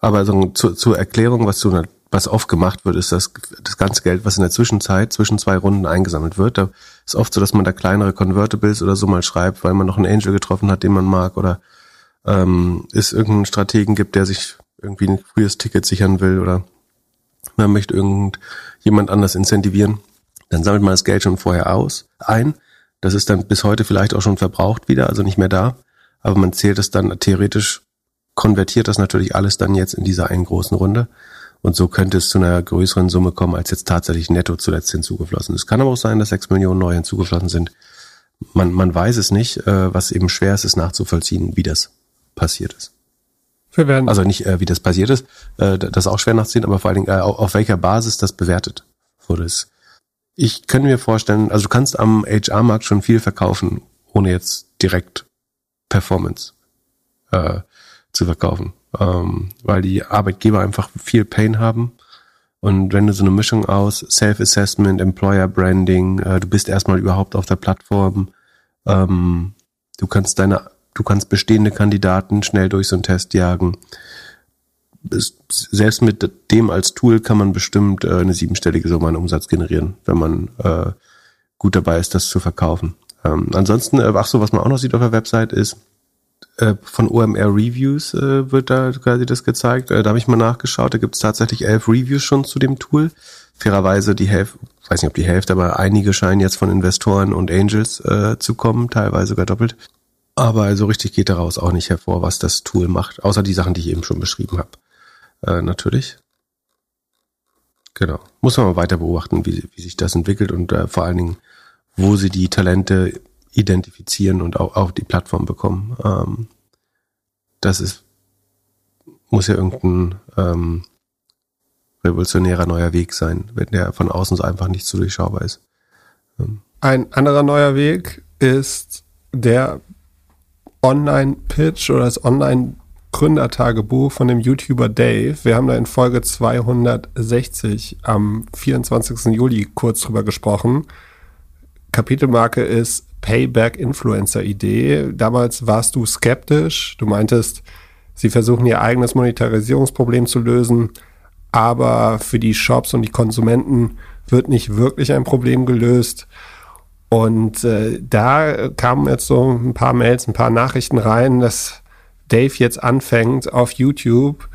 Aber also zu, zur Erklärung, was, du, was oft gemacht wird, ist das, das ganze Geld, was in der Zwischenzeit zwischen zwei Runden eingesammelt wird. Da ist oft so, dass man da kleinere Convertibles oder so mal schreibt, weil man noch einen Angel getroffen hat, den man mag oder ähm, es irgendeinen Strategen gibt, der sich irgendwie ein frühes Ticket sichern will oder man möchte irgendjemand anders incentivieren. Dann sammelt man das Geld schon vorher aus, ein. Das ist dann bis heute vielleicht auch schon verbraucht wieder, also nicht mehr da. Aber man zählt es dann theoretisch, konvertiert das natürlich alles dann jetzt in dieser einen großen Runde. Und so könnte es zu einer größeren Summe kommen, als jetzt tatsächlich netto zuletzt hinzugeflossen ist. Kann aber auch sein, dass sechs Millionen neu hinzugeflossen sind. Man, man weiß es nicht, äh, was eben schwer ist, ist nachzuvollziehen, wie das passiert ist. Wir werden also nicht, äh, wie das passiert ist, äh, das ist auch schwer nachzuziehen, aber vor allen Dingen, äh, auf welcher Basis das bewertet wurde. Es ich könnte mir vorstellen, also du kannst am HR-Markt schon viel verkaufen, ohne jetzt direkt Performance äh, zu verkaufen, ähm, weil die Arbeitgeber einfach viel Pain haben. Und wenn du so eine Mischung aus Self-Assessment, Employer Branding, äh, du bist erstmal überhaupt auf der Plattform, ähm, du kannst deine, du kannst bestehende Kandidaten schnell durch so einen Test jagen selbst mit dem als Tool kann man bestimmt äh, eine siebenstellige Summe an Umsatz generieren, wenn man äh, gut dabei ist, das zu verkaufen. Ähm, ansonsten, äh, ach so, was man auch noch sieht auf der Website ist, äh, von OMR Reviews äh, wird da quasi das gezeigt. Äh, da habe ich mal nachgeschaut, da gibt es tatsächlich elf Reviews schon zu dem Tool. Fairerweise die Hälfte, weiß nicht ob die Hälfte, aber einige scheinen jetzt von Investoren und Angels äh, zu kommen, teilweise sogar doppelt. Aber also richtig geht daraus auch nicht hervor, was das Tool macht, außer die Sachen, die ich eben schon beschrieben habe äh, natürlich. Genau. Muss man mal weiter beobachten, wie, wie sich das entwickelt und äh, vor allen Dingen, wo sie die Talente identifizieren und auch, auch die Plattform bekommen. Ähm, das ist muss ja irgendein ähm, revolutionärer neuer Weg sein, wenn der von außen so einfach nicht zu durchschaubar ist. Ähm. Ein anderer neuer Weg ist der Online-Pitch oder das Online-Gründertagebuch von dem YouTuber Dave. Wir haben da in Folge 260 am 24. Juli kurz drüber gesprochen. Kapitelmarke ist Payback Influencer Idee. Damals warst du skeptisch. Du meintest, sie versuchen ihr eigenes Monetarisierungsproblem zu lösen, aber für die Shops und die Konsumenten wird nicht wirklich ein Problem gelöst. Und äh, da kamen jetzt so ein paar Mails, ein paar Nachrichten rein, dass Dave jetzt anfängt, auf YouTube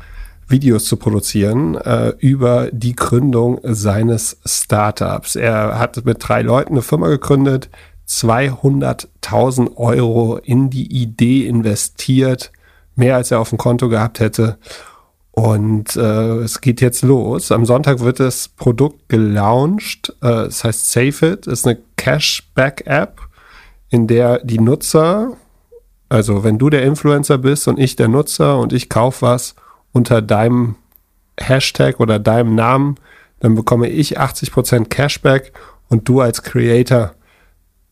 Videos zu produzieren äh, über die Gründung seines Startups. Er hat mit drei Leuten eine Firma gegründet, 200.000 Euro in die Idee investiert, mehr als er auf dem Konto gehabt hätte. Und äh, es geht jetzt los. Am Sonntag wird das Produkt gelauncht. Äh, es heißt Save It, ist eine Cashback-App, in der die Nutzer, also wenn du der Influencer bist und ich der Nutzer und ich kaufe was unter deinem Hashtag oder deinem Namen, dann bekomme ich 80% Cashback und du als Creator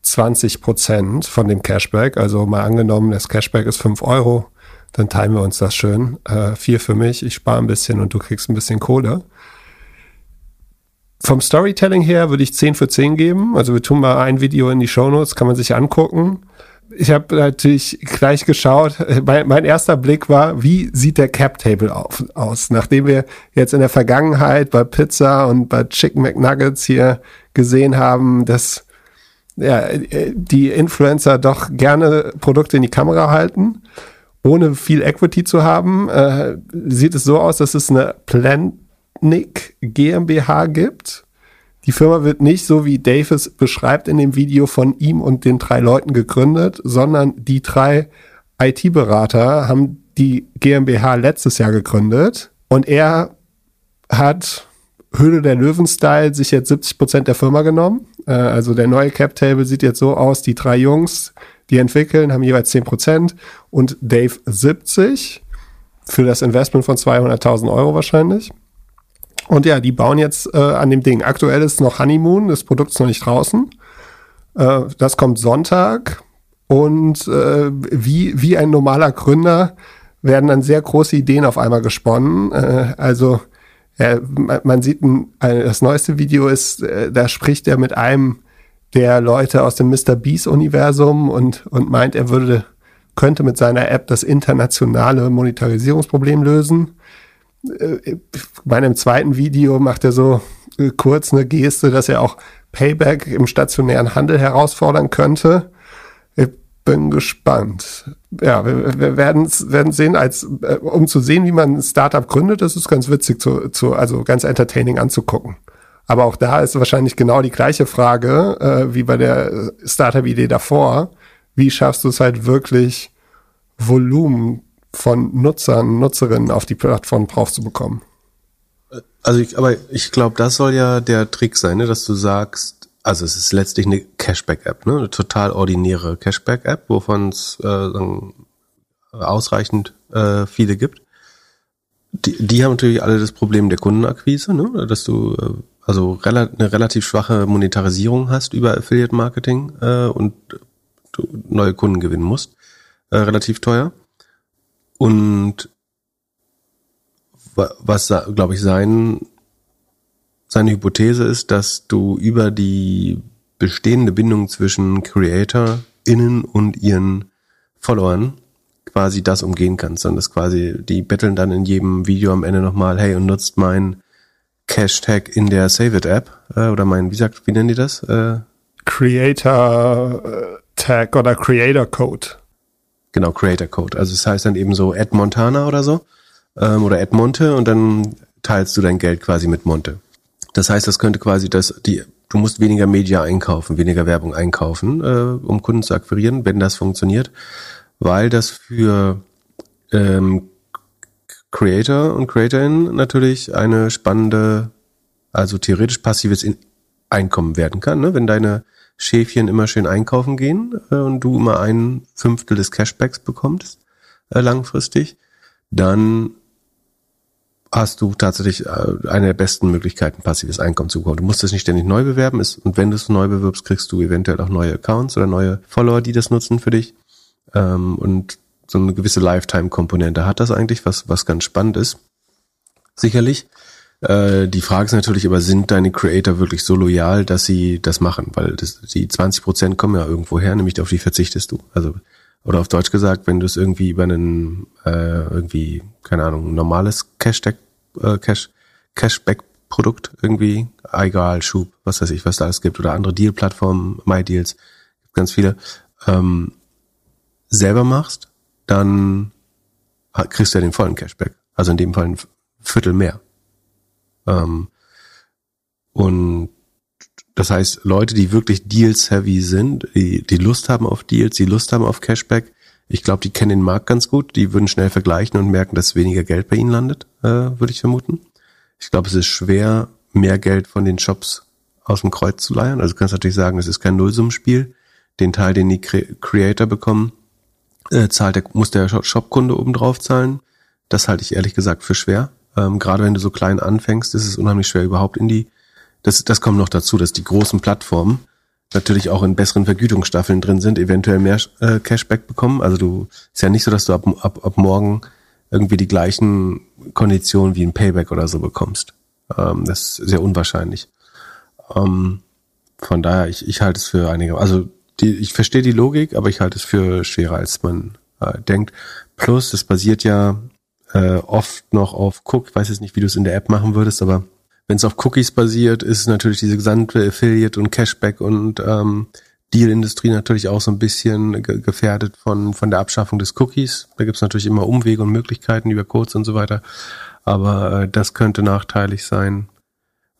20% von dem Cashback. Also mal angenommen, das Cashback ist 5 Euro dann teilen wir uns das schön. Äh, vier für mich, ich spare ein bisschen und du kriegst ein bisschen Kohle. Vom Storytelling her würde ich 10 für 10 geben. Also wir tun mal ein Video in die Shownotes, kann man sich angucken. Ich habe natürlich gleich geschaut. Mein, mein, erster Blick war, wie sieht der Cap Table auf, aus? Nachdem wir jetzt in der Vergangenheit bei Pizza und bei Chicken McNuggets hier gesehen haben, dass ja, die Influencer doch gerne Produkte in die Kamera halten ohne viel Equity zu haben, äh, sieht es so aus, dass es eine Planic GmbH gibt. Die Firma wird nicht so wie Davis beschreibt in dem Video von ihm und den drei Leuten gegründet, sondern die drei IT-Berater haben die GmbH letztes Jahr gegründet und er hat Höhle der Löwen-Style sich jetzt 70 Prozent der Firma genommen. Äh, also der neue Cap-Table sieht jetzt so aus, die drei Jungs, die entwickeln, haben jeweils 10 Prozent und Dave 70 für das Investment von 200.000 Euro wahrscheinlich. Und ja, die bauen jetzt äh, an dem Ding. Aktuell ist noch Honeymoon, das Produkt ist noch nicht draußen. Äh, das kommt Sonntag und äh, wie, wie ein normaler Gründer werden dann sehr große Ideen auf einmal gesponnen. Äh, also äh, man sieht, ein, das neueste Video ist, äh, da spricht er mit einem der Leute aus dem Mr. Beast Universum und, und meint, er würde, könnte mit seiner App das internationale Monetarisierungsproblem lösen. Äh, bei einem zweiten Video macht er so äh, kurz eine Geste, dass er auch Payback im stationären Handel herausfordern könnte. Ich bin gespannt. Ja, wir, wir werden werden sehen, als äh, um zu sehen, wie man ein Startup gründet, das ist ganz witzig zu, zu also ganz entertaining anzugucken. Aber auch da ist wahrscheinlich genau die gleiche Frage äh, wie bei der Startup-Idee davor. Wie schaffst du es halt wirklich, Volumen von Nutzern, Nutzerinnen auf die Plattform drauf zu bekommen? Also ich, aber ich glaube, das soll ja der Trick sein, ne? dass du sagst, also es ist letztlich eine Cashback-App, ne? eine total ordinäre Cashback-App, wovon es äh, ausreichend äh, viele gibt. Die, die haben natürlich alle das Problem der Kundenakquise, ne? dass du äh, also rela eine relativ schwache Monetarisierung hast über Affiliate Marketing äh, und du neue Kunden gewinnen musst, äh, relativ teuer. Und was, glaube ich, sein, seine Hypothese ist, dass du über die bestehende Bindung zwischen CreatorInnen und ihren Followern quasi das umgehen kannst, sondern das quasi, die betteln dann in jedem Video am Ende nochmal, hey, und nutzt mein Hashtag in der Save It App äh, oder mein, wie sagt, wie nennen die das? Äh, Creator Tag oder Creator Code. Genau, Creator Code. Also es das heißt dann eben so Ad Montana oder so ähm, oder Ad Monte und dann teilst du dein Geld quasi mit Monte. Das heißt, das könnte quasi das, die, du musst weniger Media einkaufen, weniger Werbung einkaufen, äh, um Kunden zu akquirieren, wenn das funktioniert, weil das für ähm, Creator und Creatorin natürlich eine spannende, also theoretisch passives Einkommen werden kann. Ne? Wenn deine Schäfchen immer schön einkaufen gehen äh, und du immer ein Fünftel des Cashbacks bekommst äh, langfristig, dann hast du tatsächlich äh, eine der besten Möglichkeiten, passives Einkommen zu bekommen. Du musst es nicht ständig neu bewerben ist, und wenn du es neu bewirbst, kriegst du eventuell auch neue Accounts oder neue Follower, die das nutzen für dich. Ähm, und so eine gewisse Lifetime-Komponente hat das eigentlich, was, was ganz spannend ist. Sicherlich. Äh, die Frage ist natürlich aber, sind deine Creator wirklich so loyal, dass sie das machen? Weil das, die 20 Prozent kommen ja irgendwo her, nämlich auf die verzichtest du. Also oder auf Deutsch gesagt, wenn du es irgendwie über einen äh, irgendwie keine Ahnung normales Cashback äh, Cash Cashback Produkt irgendwie egal Schub was weiß ich was da alles gibt oder andere Deal Plattformen MyDeals ganz viele ähm, selber machst dann kriegst du ja den vollen Cashback also in dem Fall ein Viertel mehr ähm, und das heißt, Leute, die wirklich Deals-heavy sind, die, die Lust haben auf Deals, die Lust haben auf Cashback, ich glaube, die kennen den Markt ganz gut, die würden schnell vergleichen und merken, dass weniger Geld bei ihnen landet, äh, würde ich vermuten. Ich glaube, es ist schwer, mehr Geld von den Shops aus dem Kreuz zu leiern. Also du kannst natürlich sagen, es ist kein Nullsummenspiel. Den Teil, den die Creator bekommen, äh, zahlt der, muss der Shopkunde oben drauf zahlen. Das halte ich ehrlich gesagt für schwer. Ähm, Gerade wenn du so klein anfängst, ist es unheimlich schwer, überhaupt in die das, das kommt noch dazu, dass die großen Plattformen natürlich auch in besseren Vergütungsstaffeln drin sind, eventuell mehr äh, Cashback bekommen. Also du ist ja nicht so, dass du ab, ab, ab morgen irgendwie die gleichen Konditionen wie ein Payback oder so bekommst. Ähm, das ist sehr unwahrscheinlich. Ähm, von daher, ich, ich halte es für einige, also die, ich verstehe die Logik, aber ich halte es für schwerer, als man äh, denkt. Plus, das basiert ja äh, oft noch auf Cook. Ich weiß jetzt nicht, wie du es in der App machen würdest, aber wenn es auf Cookies basiert, ist natürlich diese gesamte Affiliate und Cashback und ähm, Deal-Industrie natürlich auch so ein bisschen ge gefährdet von, von der Abschaffung des Cookies. Da gibt's natürlich immer Umwege und Möglichkeiten über Codes und so weiter. Aber äh, das könnte nachteilig sein.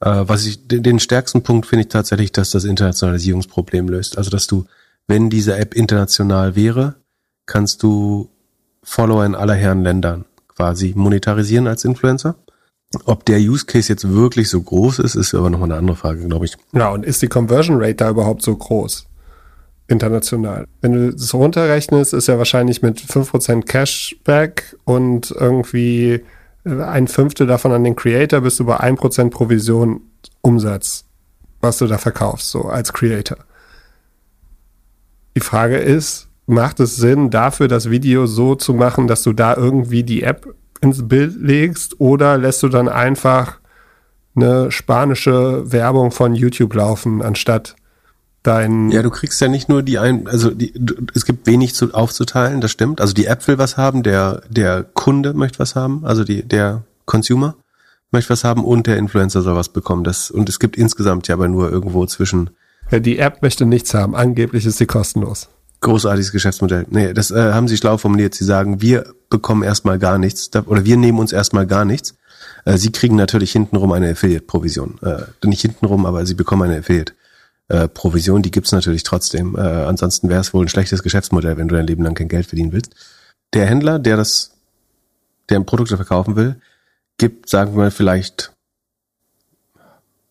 Äh, was ich, den, den stärksten Punkt finde ich tatsächlich, dass das Internationalisierungsproblem löst. Also dass du, wenn diese App international wäre, kannst du Follower in aller Herren Ländern quasi monetarisieren als Influencer. Ob der Use Case jetzt wirklich so groß ist, ist aber nochmal eine andere Frage, glaube ich. Ja, und ist die Conversion Rate da überhaupt so groß? International. Wenn du das runterrechnest, ist ja wahrscheinlich mit 5% Cashback und irgendwie ein Fünftel davon an den Creator bist du bei 1% Provision Umsatz, was du da verkaufst, so als Creator. Die Frage ist, macht es Sinn, dafür das Video so zu machen, dass du da irgendwie die App ins Bild legst oder lässt du dann einfach eine spanische Werbung von YouTube laufen, anstatt dein. Ja, du kriegst ja nicht nur die ein, also die, du, es gibt wenig zu, aufzuteilen, das stimmt. Also die App will was haben, der, der Kunde möchte was haben, also die, der Consumer möchte was haben und der Influencer soll was bekommen. Das, und es gibt insgesamt ja aber nur irgendwo zwischen. Ja, die App möchte nichts haben. Angeblich ist sie kostenlos. Großartiges Geschäftsmodell. Nee, das äh, haben sie schlau formuliert. Sie sagen, wir bekommen erstmal gar nichts oder wir nehmen uns erstmal gar nichts. Äh, sie kriegen natürlich hintenrum eine Affiliate-Provision. Äh, nicht hintenrum, aber sie bekommen eine Affiliate-Provision. Die gibt's natürlich trotzdem. Äh, ansonsten wäre es wohl ein schlechtes Geschäftsmodell, wenn du dein Leben lang kein Geld verdienen willst. Der Händler, der das, der ein Produkt verkaufen will, gibt, sagen wir mal, vielleicht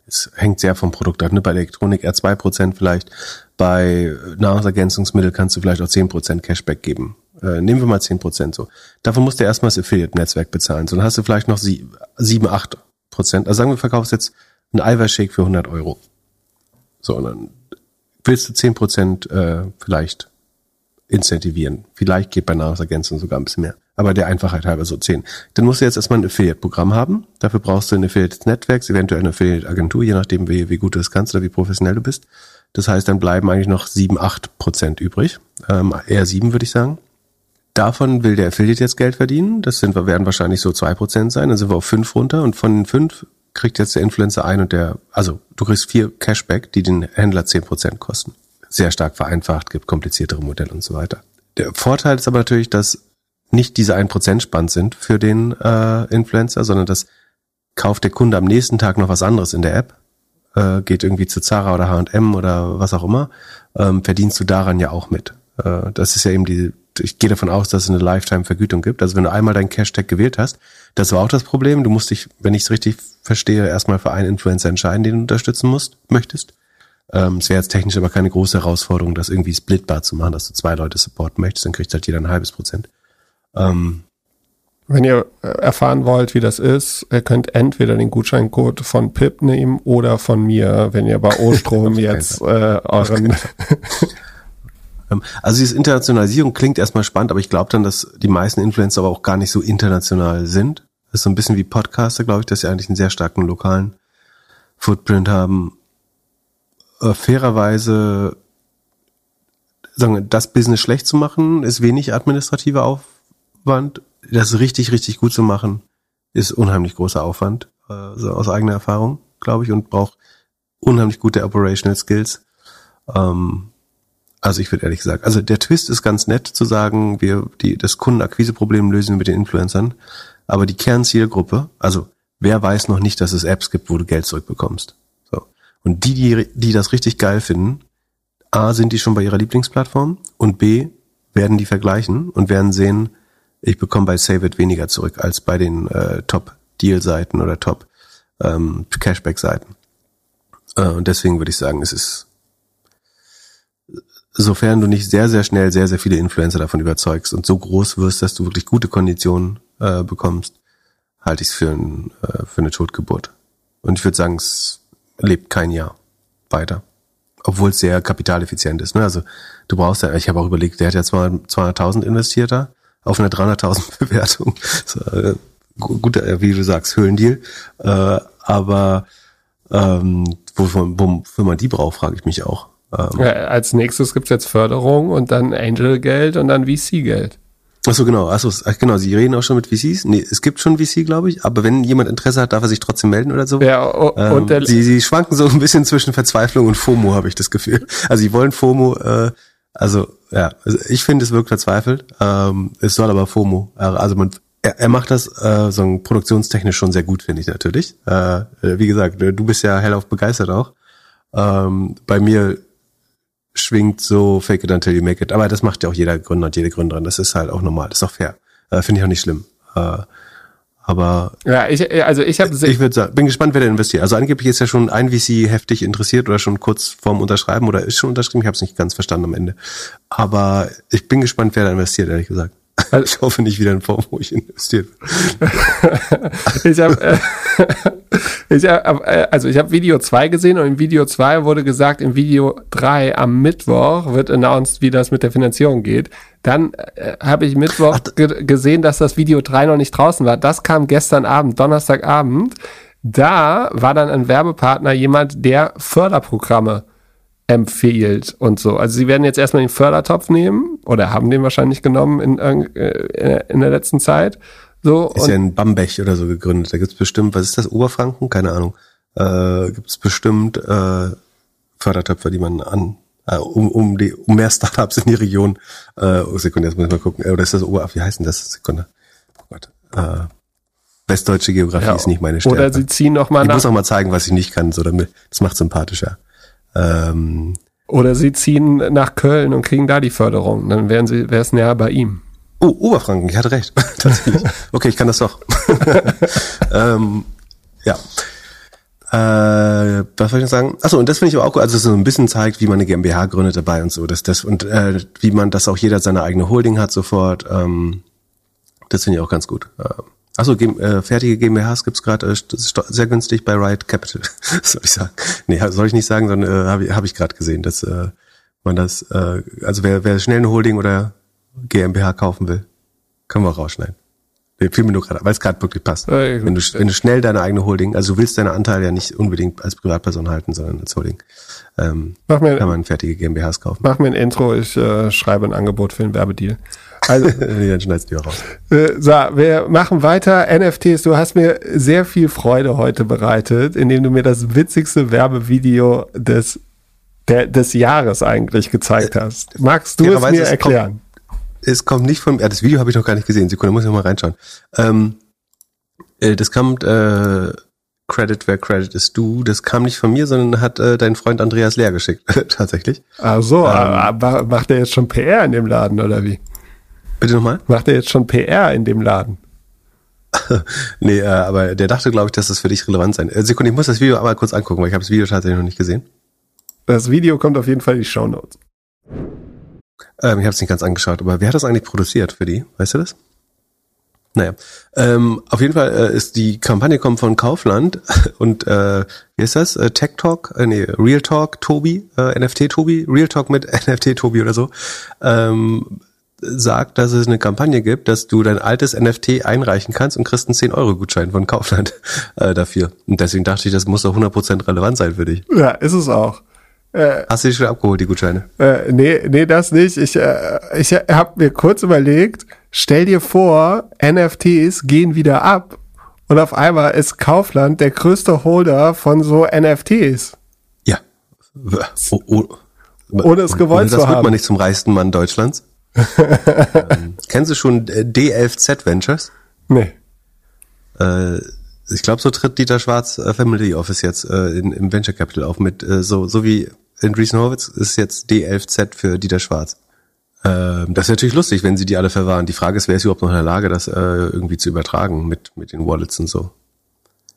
es hängt sehr vom Produkt ab. Ne? Bei Elektronik eher zwei Prozent vielleicht. Bei Nahrungsergänzungsmittel kannst du vielleicht auch zehn Prozent Cashback geben. Äh, nehmen wir mal zehn Prozent so. Davon musst du erstmal das Affiliate-Netzwerk bezahlen. So, dann hast du vielleicht noch sieben, acht Prozent. Also sagen wir, verkaufst jetzt einen Eiweißshake für 100 Euro. So, und dann willst du zehn Prozent äh, vielleicht incentivieren. Vielleicht geht bei Nahrungsergänzung sogar ein bisschen mehr aber der Einfachheit halber so 10. Dann musst du jetzt erstmal ein Affiliate-Programm haben. Dafür brauchst du ein Affiliate-Netzwerk, eventuell eine Affiliate-Agentur, je nachdem, wie, wie gut du das kannst oder wie professionell du bist. Das heißt, dann bleiben eigentlich noch 7, 8 Prozent übrig. Ähm, eher 7, würde ich sagen. Davon will der Affiliate jetzt Geld verdienen. Das sind, werden wahrscheinlich so 2 Prozent sein. Dann sind wir auf 5 runter. Und von den 5 kriegt jetzt der Influencer ein und der, also du kriegst vier Cashback, die den Händler 10 Prozent kosten. Sehr stark vereinfacht, gibt kompliziertere Modelle und so weiter. Der Vorteil ist aber natürlich, dass nicht diese 1% spannend sind für den äh, Influencer, sondern das kauft der Kunde am nächsten Tag noch was anderes in der App, äh, geht irgendwie zu Zara oder H&M oder was auch immer, ähm, verdienst du daran ja auch mit. Äh, das ist ja eben die, ich gehe davon aus, dass es eine Lifetime-Vergütung gibt. Also wenn du einmal deinen Cash-Tag gewählt hast, das war auch das Problem. Du musst dich, wenn ich es richtig verstehe, erstmal für einen Influencer entscheiden, den du unterstützen musst, möchtest. Ähm, es wäre jetzt technisch aber keine große Herausforderung, das irgendwie splitbar zu machen, dass du zwei Leute supporten möchtest, dann kriegt halt jeder ein halbes Prozent. Ähm, Wenn ihr äh, erfahren wollt, wie das ist, ihr könnt entweder den Gutscheincode von Pip nehmen oder von mir, wenn ihr bei O-Strom jetzt äh, euren. Ähm, also diese Internationalisierung klingt erstmal spannend, aber ich glaube dann, dass die meisten Influencer aber auch gar nicht so international sind. Das ist so ein bisschen wie Podcaster, glaube ich, dass sie eigentlich einen sehr starken lokalen Footprint haben. Äh, fairerweise sagen wir, das Business schlecht zu machen, ist wenig administrativer Aufwand das richtig, richtig gut zu machen, ist unheimlich großer Aufwand, äh, so aus eigener Erfahrung, glaube ich, und braucht unheimlich gute Operational Skills. Ähm, also ich würde ehrlich gesagt, also der Twist ist ganz nett zu sagen, wir die das Kundenakquiseproblem lösen wir mit den Influencern, aber die Kernzielgruppe, also wer weiß noch nicht, dass es Apps gibt, wo du Geld zurückbekommst. So. Und die, die, die das richtig geil finden, A, sind die schon bei ihrer Lieblingsplattform und B, werden die vergleichen und werden sehen, ich bekomme bei Save It weniger zurück als bei den äh, Top-Deal-Seiten oder Top-Cashback-Seiten. Ähm, äh, und deswegen würde ich sagen, es ist, sofern du nicht sehr, sehr schnell sehr, sehr viele Influencer davon überzeugst und so groß wirst, dass du wirklich gute Konditionen äh, bekommst, halte ich es für, ein, äh, für eine Totgeburt. Und ich würde sagen, es lebt kein Jahr weiter. Obwohl es sehr kapitaleffizient ist. Ne? Also du brauchst ja, ich habe auch überlegt, der hat ja 200.000 investiert da auf eine 300.000 Bewertung. So, äh, gut, äh, wie du sagst, Höhlendeal. Äh, aber ähm, wofür, wofür man die braucht, frage ich mich auch. Ähm, ja, als nächstes gibt's jetzt Förderung und dann Angel-Geld und dann VC-Geld. Achso, genau. Achso, genau. Sie reden auch schon mit VCs. Nee, es gibt schon VC, glaube ich. Aber wenn jemand Interesse hat, darf er sich trotzdem melden oder so. Ja, und ähm, der sie, sie schwanken so ein bisschen zwischen Verzweiflung und FOMO, habe ich das Gefühl. Also sie wollen FOMO äh, also ja, also ich finde, es wirkt verzweifelt. Ähm, es soll aber FOMO. Also man, er, er macht das äh, so ein produktionstechnisch schon sehr gut, finde ich natürlich. Äh, wie gesagt, du bist ja hellauf begeistert auch. Ähm, bei mir schwingt so Fake it until you make it. Aber das macht ja auch jeder Gründer und jede Gründerin. Das ist halt auch normal. Das ist auch fair. Äh, finde ich auch nicht schlimm. Äh, aber ja, ich, also ich habe ich würde sagen, bin gespannt, wer da investiert. Also angeblich ist ja schon ein VC heftig interessiert oder schon kurz vorm Unterschreiben oder ist schon unterschrieben. Ich habe es nicht ganz verstanden am Ende. Aber ich bin gespannt, wer da investiert, ehrlich gesagt. Also, ich hoffe nicht wieder in Form, wo ich investiert. ich habe äh, ich hab, äh, also ich habe Video 2 gesehen und in Video 2 wurde gesagt, in Video 3 am Mittwoch wird announced, wie das mit der Finanzierung geht. Dann äh, habe ich Mittwoch ge gesehen, dass das Video 3 noch nicht draußen war. Das kam gestern Abend, Donnerstagabend. Da war dann ein Werbepartner jemand, der Förderprogramme empfiehlt und so. Also sie werden jetzt erstmal den Fördertopf nehmen oder haben den wahrscheinlich genommen in, äh, in der letzten Zeit. So, ist ja in Bambech oder so gegründet. Da gibt's bestimmt, was ist das, Oberfranken? Keine Ahnung. Äh, gibt's bestimmt äh, Fördertöpfe, die man an, äh, um, um, die, um mehr Startups in die Region. Äh, oh, Sekunde, jetzt muss ich mal gucken. Äh, oder ist das Ober, wie heißt denn das? Sekunde. Oh Gott. Äh, Westdeutsche Geografie ja, ist nicht meine Stärke. Oder sie ziehen noch mal Ich muss noch mal zeigen, was ich nicht kann, so damit, das macht sympathischer. Ähm, oder sie ziehen nach Köln und kriegen da die Förderung. Dann wären sie, wäre es näher bei ihm. Oh, Oberfranken, ich hatte recht. Tatsächlich. Okay, ich kann das doch. ähm, ja. Äh, was soll ich noch sagen? Achso, und das finde ich aber auch gut, also es so ein bisschen zeigt, wie man eine GmbH gründet dabei und so. Das, das, und äh, wie man, dass auch jeder seine eigene Holding hat sofort. Ähm, das finde ich auch ganz gut. Äh, Achso, äh, fertige GmbHs gibt's gerade äh, sehr günstig bei Riot Capital, soll ich sagen. Nee, soll ich nicht sagen, sondern äh, habe ich, hab ich gerade gesehen, dass äh, man das, äh, also wer, wer schnell eine Holding oder GmbH kaufen will, können wir auch rausschneiden. Nee, fiel mir nur gerade, weil es gerade wirklich passt. Ja, wenn, du, wenn du schnell deine eigene Holding, also du willst deine Anteile ja nicht unbedingt als Privatperson halten, sondern als Holding, ähm, mach mir, kann man fertige GmbHs kaufen. Mach mir ein Intro, ich äh, schreibe ein Angebot für einen Werbedeal. Also, dann schneidest du auch raus. Äh, so, wir machen weiter. NFTs, du hast mir sehr viel Freude heute bereitet, indem du mir das witzigste Werbevideo des, der, des Jahres eigentlich gezeigt hast. Magst du es mir erklären? Es kommt nicht von, ja, das Video habe ich noch gar nicht gesehen. Sekunde, muss ich noch mal reinschauen. Ähm, äh, das kommt, äh, Credit where Credit is due. Das kam nicht von mir, sondern hat äh, dein Freund Andreas Lehr geschickt, tatsächlich. Ach so, ähm, macht er jetzt schon PR in dem Laden oder wie? Bitte nochmal? Macht er jetzt schon PR in dem Laden? nee, äh, aber der dachte, glaube ich, dass das für dich relevant sein. Äh, Sekunde, ich muss das Video aber kurz angucken, weil ich habe das Video tatsächlich noch nicht gesehen. Das Video kommt auf jeden Fall in die Show Notes. Ähm, ich habe es nicht ganz angeschaut, aber wer hat das eigentlich produziert für die? Weißt du das? Naja, ähm, auf jeden Fall äh, ist die Kampagne kommt von Kaufland und äh, wie ist das? Äh, Tech Talk, äh, nee, Real Talk Tobi, äh, NFT Tobi, Real Talk mit NFT Tobi oder so, ähm, sagt, dass es eine Kampagne gibt, dass du dein altes NFT einreichen kannst und kriegst einen 10-Euro-Gutschein von Kaufland äh, dafür. Und deswegen dachte ich, das muss doch 100% relevant sein für dich. Ja, ist es auch. Äh, Hast du die schon abgeholt, die Gutscheine? Äh, nee, nee, das nicht. Ich, äh, ich habe mir kurz überlegt, stell dir vor, NFTs gehen wieder ab und auf einmal ist Kaufland der größte Holder von so NFTs. Ja. Oh, oh. Ohne es gewollt zu haben. Das wird man nicht zum reichsten Mann Deutschlands. ähm, kennst du schon D11Z Ventures? Nee. Äh, ich glaube, so tritt Dieter Schwarz äh, Family Office jetzt äh, in, im Venture Capital auf mit äh, so so wie Andreessen Horowitz ist jetzt D11Z für Dieter Schwarz. Ähm, das ist natürlich lustig, wenn sie die alle verwahren. Die Frage ist, wer ist überhaupt noch in der Lage, das äh, irgendwie zu übertragen mit, mit den Wallets und so.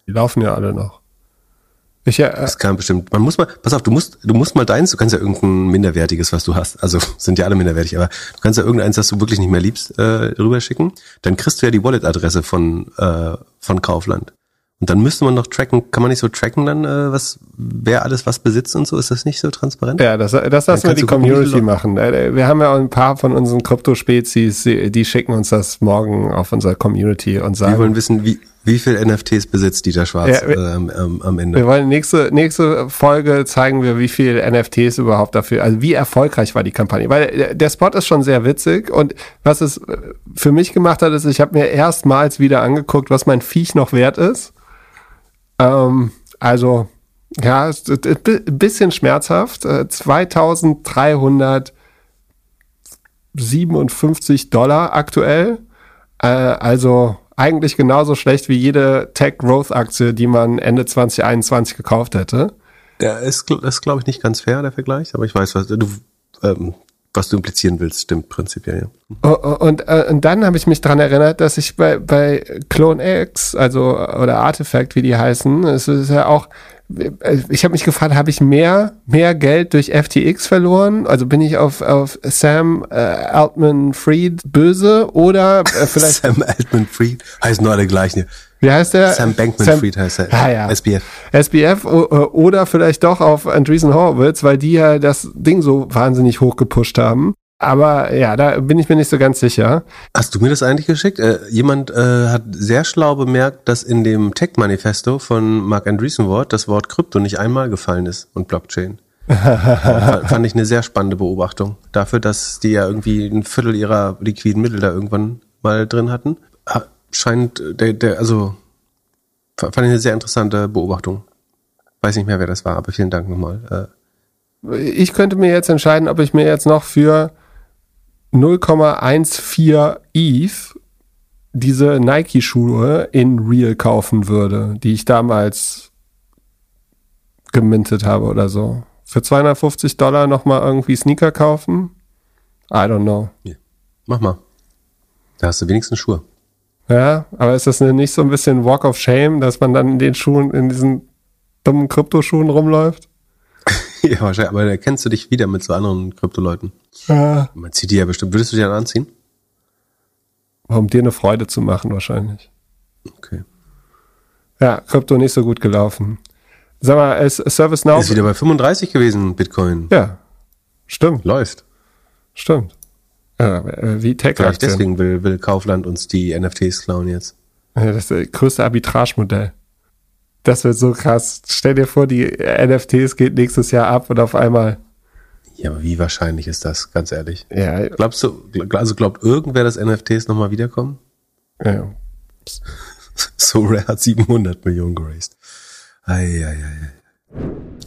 Die laufen ja alle noch. Ich, äh, das kann bestimmt. Man muss mal, pass auf, du musst, du musst mal deins, du kannst ja irgendein minderwertiges, was du hast. Also sind ja alle minderwertig, aber du kannst ja irgendeins, das du wirklich nicht mehr liebst, äh, rüberschicken. Dann kriegst du ja die Wallet-Adresse von, äh, von Kaufland. Und dann müsste man noch tracken, kann man nicht so tracken dann, äh, was, wer alles was besitzt und so? Ist das nicht so transparent? Ja, das, das lassen wir die Community machen. Äh, wir haben ja auch ein paar von unseren Kryptospezies, die schicken uns das morgen auf unserer Community und sagen. Wir wollen wissen, wie, wie viel NFTs besitzt Dieter Schwarz ja, wir, äh, am, am Ende? Wir wollen nächste, nächste Folge zeigen wir, wie viel NFTs überhaupt dafür, also wie erfolgreich war die Kampagne. Weil der Spot ist schon sehr witzig und was es für mich gemacht hat, ist, ich habe mir erstmals wieder angeguckt, was mein Viech noch wert ist. Ähm, also, ja, ein bisschen schmerzhaft. 2357 äh, Dollar aktuell. Äh, also eigentlich genauso schlecht wie jede Tech-Growth-Aktie, die man Ende 2021 gekauft hätte. Der ist, ist glaube ich, nicht ganz fair, der Vergleich, aber ich weiß, was du, ähm, was du implizieren willst, stimmt prinzipiell. Ja. Oh, oh, und, äh, und dann habe ich mich dran erinnert, dass ich bei, bei Clone X, also oder Artifact, wie die heißen, es ist ja auch, ich habe mich gefragt, habe ich mehr, mehr Geld durch FTX verloren? Also bin ich auf, auf Sam äh, Altman Fried böse oder äh, vielleicht. Sam Altman Fried heißen nur alle gleichen. Wie heißt der? Sam Bankman Fried heißt er. Ah, ja. SBF. SBF oder vielleicht doch auf Andreessen Horowitz, weil die ja das Ding so wahnsinnig hoch gepusht haben. Aber ja, da bin ich mir nicht so ganz sicher. Hast du mir das eigentlich geschickt? Äh, jemand äh, hat sehr schlau bemerkt, dass in dem Tech-Manifesto von Mark Andreessen Wort das Wort Krypto nicht einmal gefallen ist und Blockchain. fand ich eine sehr spannende Beobachtung. Dafür, dass die ja irgendwie ein Viertel ihrer liquiden Mittel da irgendwann mal drin hatten, scheint der, der, also fand ich eine sehr interessante Beobachtung. Weiß nicht mehr, wer das war, aber vielen Dank nochmal. Äh. Ich könnte mir jetzt entscheiden, ob ich mir jetzt noch für 0,14 ETH diese Nike-Schuhe in Real kaufen würde, die ich damals gemintet habe oder so. Für 250 Dollar nochmal irgendwie Sneaker kaufen? I don't know. Ja. Mach mal. Da hast du wenigstens Schuhe. Ja, aber ist das nicht so ein bisschen Walk of Shame, dass man dann in den Schuhen, in diesen dummen Kryptoschuhen rumläuft? ja, wahrscheinlich, aber da erkennst du dich wieder mit so anderen Kryptoleuten. Ja. Man zieht die ja bestimmt. Würdest du die dann anziehen? Um dir eine Freude zu machen, wahrscheinlich. Okay. Ja, Krypto nicht so gut gelaufen. Sag mal, ist ServiceNow. Ist wieder bei 35 gewesen, Bitcoin. Ja. Stimmt. Läuft. Stimmt. Ja, äh, wie tech Vielleicht deswegen will, will Kaufland uns die NFTs klauen jetzt. Ja, das ist das größte Arbitragemodell. Das wird so krass. Stell dir vor, die NFTs geht nächstes Jahr ab und auf einmal. Ja, aber wie wahrscheinlich ist das, ganz ehrlich? Ja. Glaubst du, also glaubt irgendwer, dass NFTs nochmal wiederkommen? Ja. so Rare hat 700 Millionen geraced. Eieiei.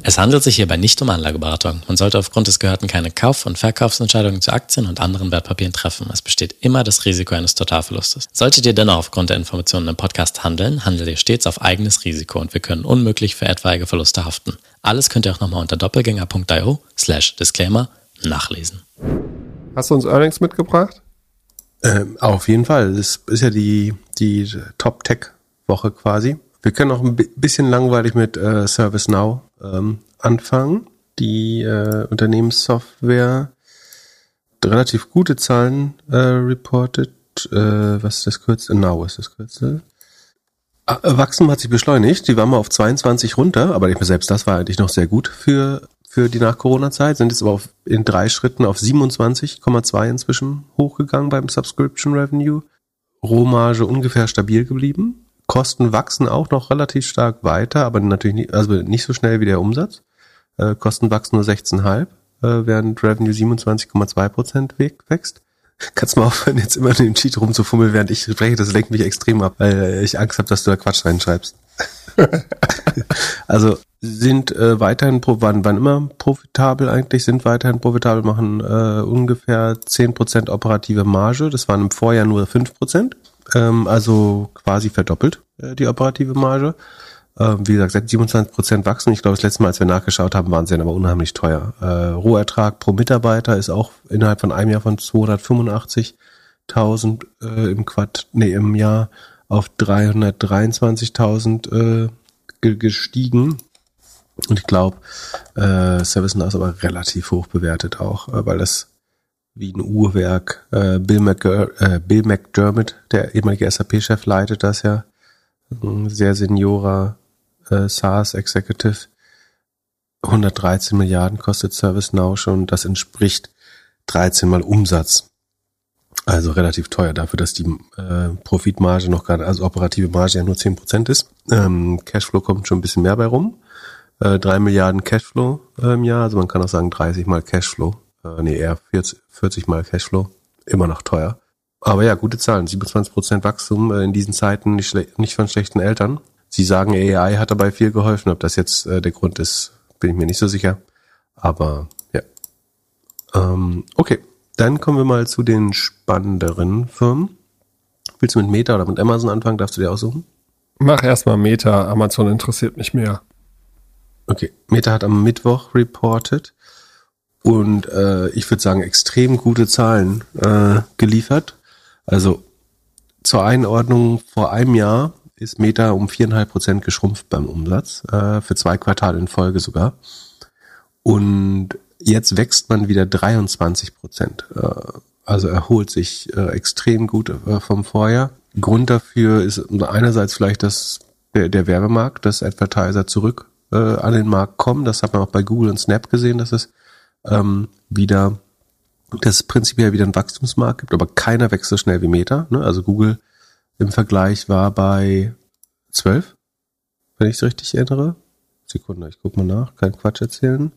Es handelt sich hierbei nicht um Anlageberatung. Man sollte aufgrund des Gehörten keine Kauf- und Verkaufsentscheidungen zu Aktien und anderen Wertpapieren treffen. Es besteht immer das Risiko eines Totalverlustes. Solltet ihr dennoch aufgrund der Informationen im Podcast handeln, handelt ihr stets auf eigenes Risiko und wir können unmöglich für etwaige Verluste haften. Alles könnt ihr auch nochmal unter doppelgänger.io slash Disclaimer nachlesen. Hast du uns Earnings mitgebracht? Ähm, auf jeden Fall. Das ist ja die, die Top-Tech-Woche quasi. Wir können auch ein bisschen langweilig mit äh, ServiceNow ähm, anfangen. Die äh, Unternehmenssoftware relativ gute Zahlen äh, reported äh, was ist das Kürzel? Now ist das Kürzel. Ah, äh, Wachstum hat sich beschleunigt. Die waren mal auf 22 runter, aber selbst das war eigentlich noch sehr gut für für die Nach-Corona-Zeit, sind jetzt aber auf, in drei Schritten auf 27,2 inzwischen hochgegangen beim Subscription Revenue. Rohmarge ungefähr stabil geblieben. Kosten wachsen auch noch relativ stark weiter, aber natürlich nicht, also nicht so schnell wie der Umsatz. Äh, Kosten wachsen nur 16,5, äh, während Revenue 27,2 Prozent wächst. Kannst mal aufhören, jetzt immer in dem Cheat rumzufummeln, während ich spreche, das lenkt mich extrem ab, weil ich Angst habe, dass du da Quatsch reinschreibst. also sind äh, weiterhin, waren, waren immer profitabel eigentlich, sind weiterhin profitabel, machen äh, ungefähr zehn Prozent operative Marge. Das waren im Vorjahr nur fünf Prozent, ähm, also quasi verdoppelt äh, die operative Marge. Ähm, wie gesagt, seit 27% wachsen. Ich glaube, das letzte Mal, als wir nachgeschaut haben, waren sie dann aber unheimlich teuer. Äh, Rohertrag pro Mitarbeiter ist auch innerhalb von einem Jahr von 285.000 äh, im Quad, nee, im Jahr auf 323.000 äh, gestiegen. Und ich glaube, äh, ServiceNow ist aber relativ hoch bewertet auch, äh, weil das wie ein Uhrwerk, äh, Bill, McGir äh, Bill McDermott, der ehemalige SAP-Chef, leitet das ja. Ein sehr seniorer äh, SaaS Executive. 113 Milliarden kostet ServiceNow schon. Das entspricht 13 mal Umsatz. Also relativ teuer dafür, dass die äh, Profitmarge noch gerade, also operative Marge ja nur 10% ist. Ähm, Cashflow kommt schon ein bisschen mehr bei rum. Äh, 3 Milliarden Cashflow im Jahr, also man kann auch sagen 30 mal Cashflow. Äh, nee, eher 40, 40 mal Cashflow. Immer noch teuer. Aber ja, gute Zahlen. 27% Wachstum äh, in diesen Zeiten, nicht, nicht von schlechten Eltern. Sie sagen, AI hat dabei viel geholfen. Ob das jetzt äh, der Grund ist, bin ich mir nicht so sicher. Aber ja. Ähm, okay, dann kommen wir mal zu den spannenderen Firmen. Willst du mit Meta oder mit Amazon anfangen? Darfst du dir aussuchen? Mach erstmal Meta. Amazon interessiert mich mehr. Okay, Meta hat am Mittwoch reported und äh, ich würde sagen extrem gute Zahlen äh, geliefert. Also zur Einordnung vor einem Jahr ist Meta um viereinhalb Prozent geschrumpft beim Umsatz, äh, für zwei Quartale in Folge sogar. Und jetzt wächst man wieder 23 Prozent. Äh, also erholt sich äh, extrem gut äh, vom Vorjahr. Grund dafür ist einerseits vielleicht das, der, der Werbemarkt, dass Advertiser zurück äh, an den Markt kommen. Das hat man auch bei Google und Snap gesehen, dass es ähm, wieder, dass es prinzipiell wieder einen Wachstumsmarkt gibt, aber keiner wächst so schnell wie Meta. Ne? Also Google im Vergleich war bei 12, wenn ich es richtig erinnere. Sekunde, ich guck mal nach, kein Quatsch erzählen.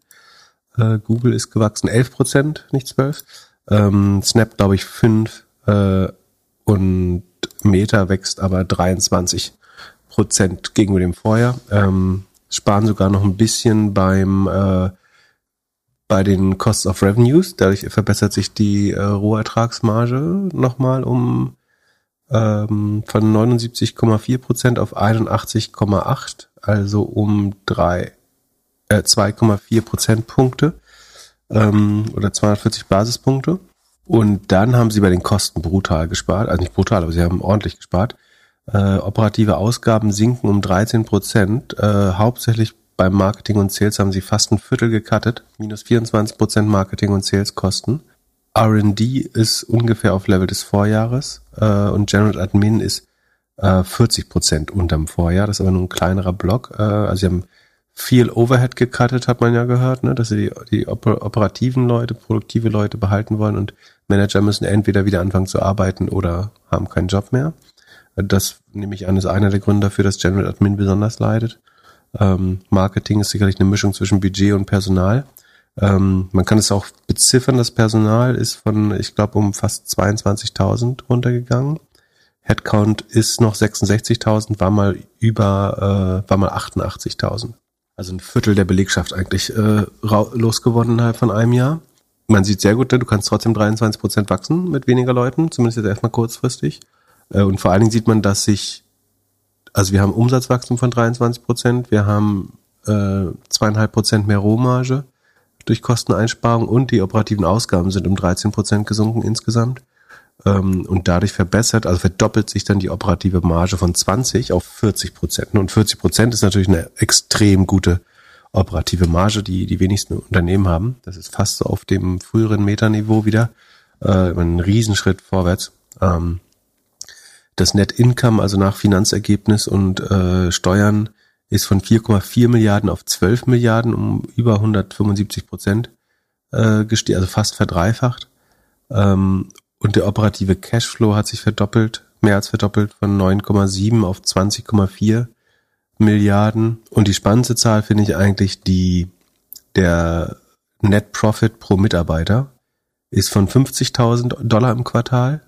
Äh, Google ist gewachsen 11 Prozent, nicht 12. Ähm, Snap, glaube ich, 5 äh, und Meta wächst aber 23 Prozent gegenüber dem Vorjahr. Ähm, sparen sogar noch ein bisschen beim äh, bei den Costs of Revenues. Dadurch verbessert sich die äh, Rohertragsmarge nochmal um ähm, von 79,4 Prozent auf 81,8, also um äh, 2,4 Prozentpunkte ähm, oder 240 Basispunkte. Und dann haben sie bei den Kosten brutal gespart, also nicht brutal, aber sie haben ordentlich gespart. Äh, operative Ausgaben sinken um 13 Prozent, äh, hauptsächlich beim Marketing und Sales haben sie fast ein Viertel gecuttet, minus 24 Prozent Marketing und Sales-Kosten. R&D ist ungefähr auf Level des Vorjahres äh, und General Admin ist äh, 40 Prozent unterm Vorjahr. Das ist aber nur ein kleinerer Block. Äh, also sie haben viel Overhead gecuttet, hat man ja gehört, ne? dass sie die, die operativen Leute, produktive Leute behalten wollen und Manager müssen entweder wieder anfangen zu arbeiten oder haben keinen Job mehr. Das nehme ich an, ist einer der Gründe dafür, dass General Admin besonders leidet. Ähm, Marketing ist sicherlich eine Mischung zwischen Budget und Personal. Ähm, man kann es auch beziffern, das Personal ist von, ich glaube, um fast 22.000 runtergegangen. Headcount ist noch 66.000, war mal über, äh, war mal 88.000. Also ein Viertel der Belegschaft eigentlich äh, losgewonnen innerhalb von einem Jahr. Man sieht sehr gut, du kannst trotzdem 23 Prozent wachsen mit weniger Leuten, zumindest jetzt erstmal kurzfristig. Äh, und vor allen Dingen sieht man, dass sich, also wir haben Umsatzwachstum von 23 Prozent, wir haben äh, zweieinhalb Prozent mehr Rohmarge durch Kosteneinsparung und die operativen Ausgaben sind um 13 Prozent gesunken insgesamt. Ähm, und dadurch verbessert, also verdoppelt sich dann die operative Marge von 20 auf 40 Prozent. Und 40 Prozent ist natürlich eine extrem gute operative Marge, die die wenigsten Unternehmen haben. Das ist fast so auf dem früheren Meterniveau wieder. Äh, ein Riesenschritt vorwärts. Ähm, Das Net Income, also nach Finanzergebnis und äh, Steuern, ist von 4,4 Milliarden auf 12 Milliarden um über 175 Prozent äh, gestiegen, also fast verdreifacht. Ähm, und der operative Cashflow hat sich verdoppelt, mehr als verdoppelt, von 9,7 auf 20,4 Milliarden. Und die spannendste Zahl finde ich eigentlich die, der Net Profit pro Mitarbeiter ist von 50.000 Dollar im Quartal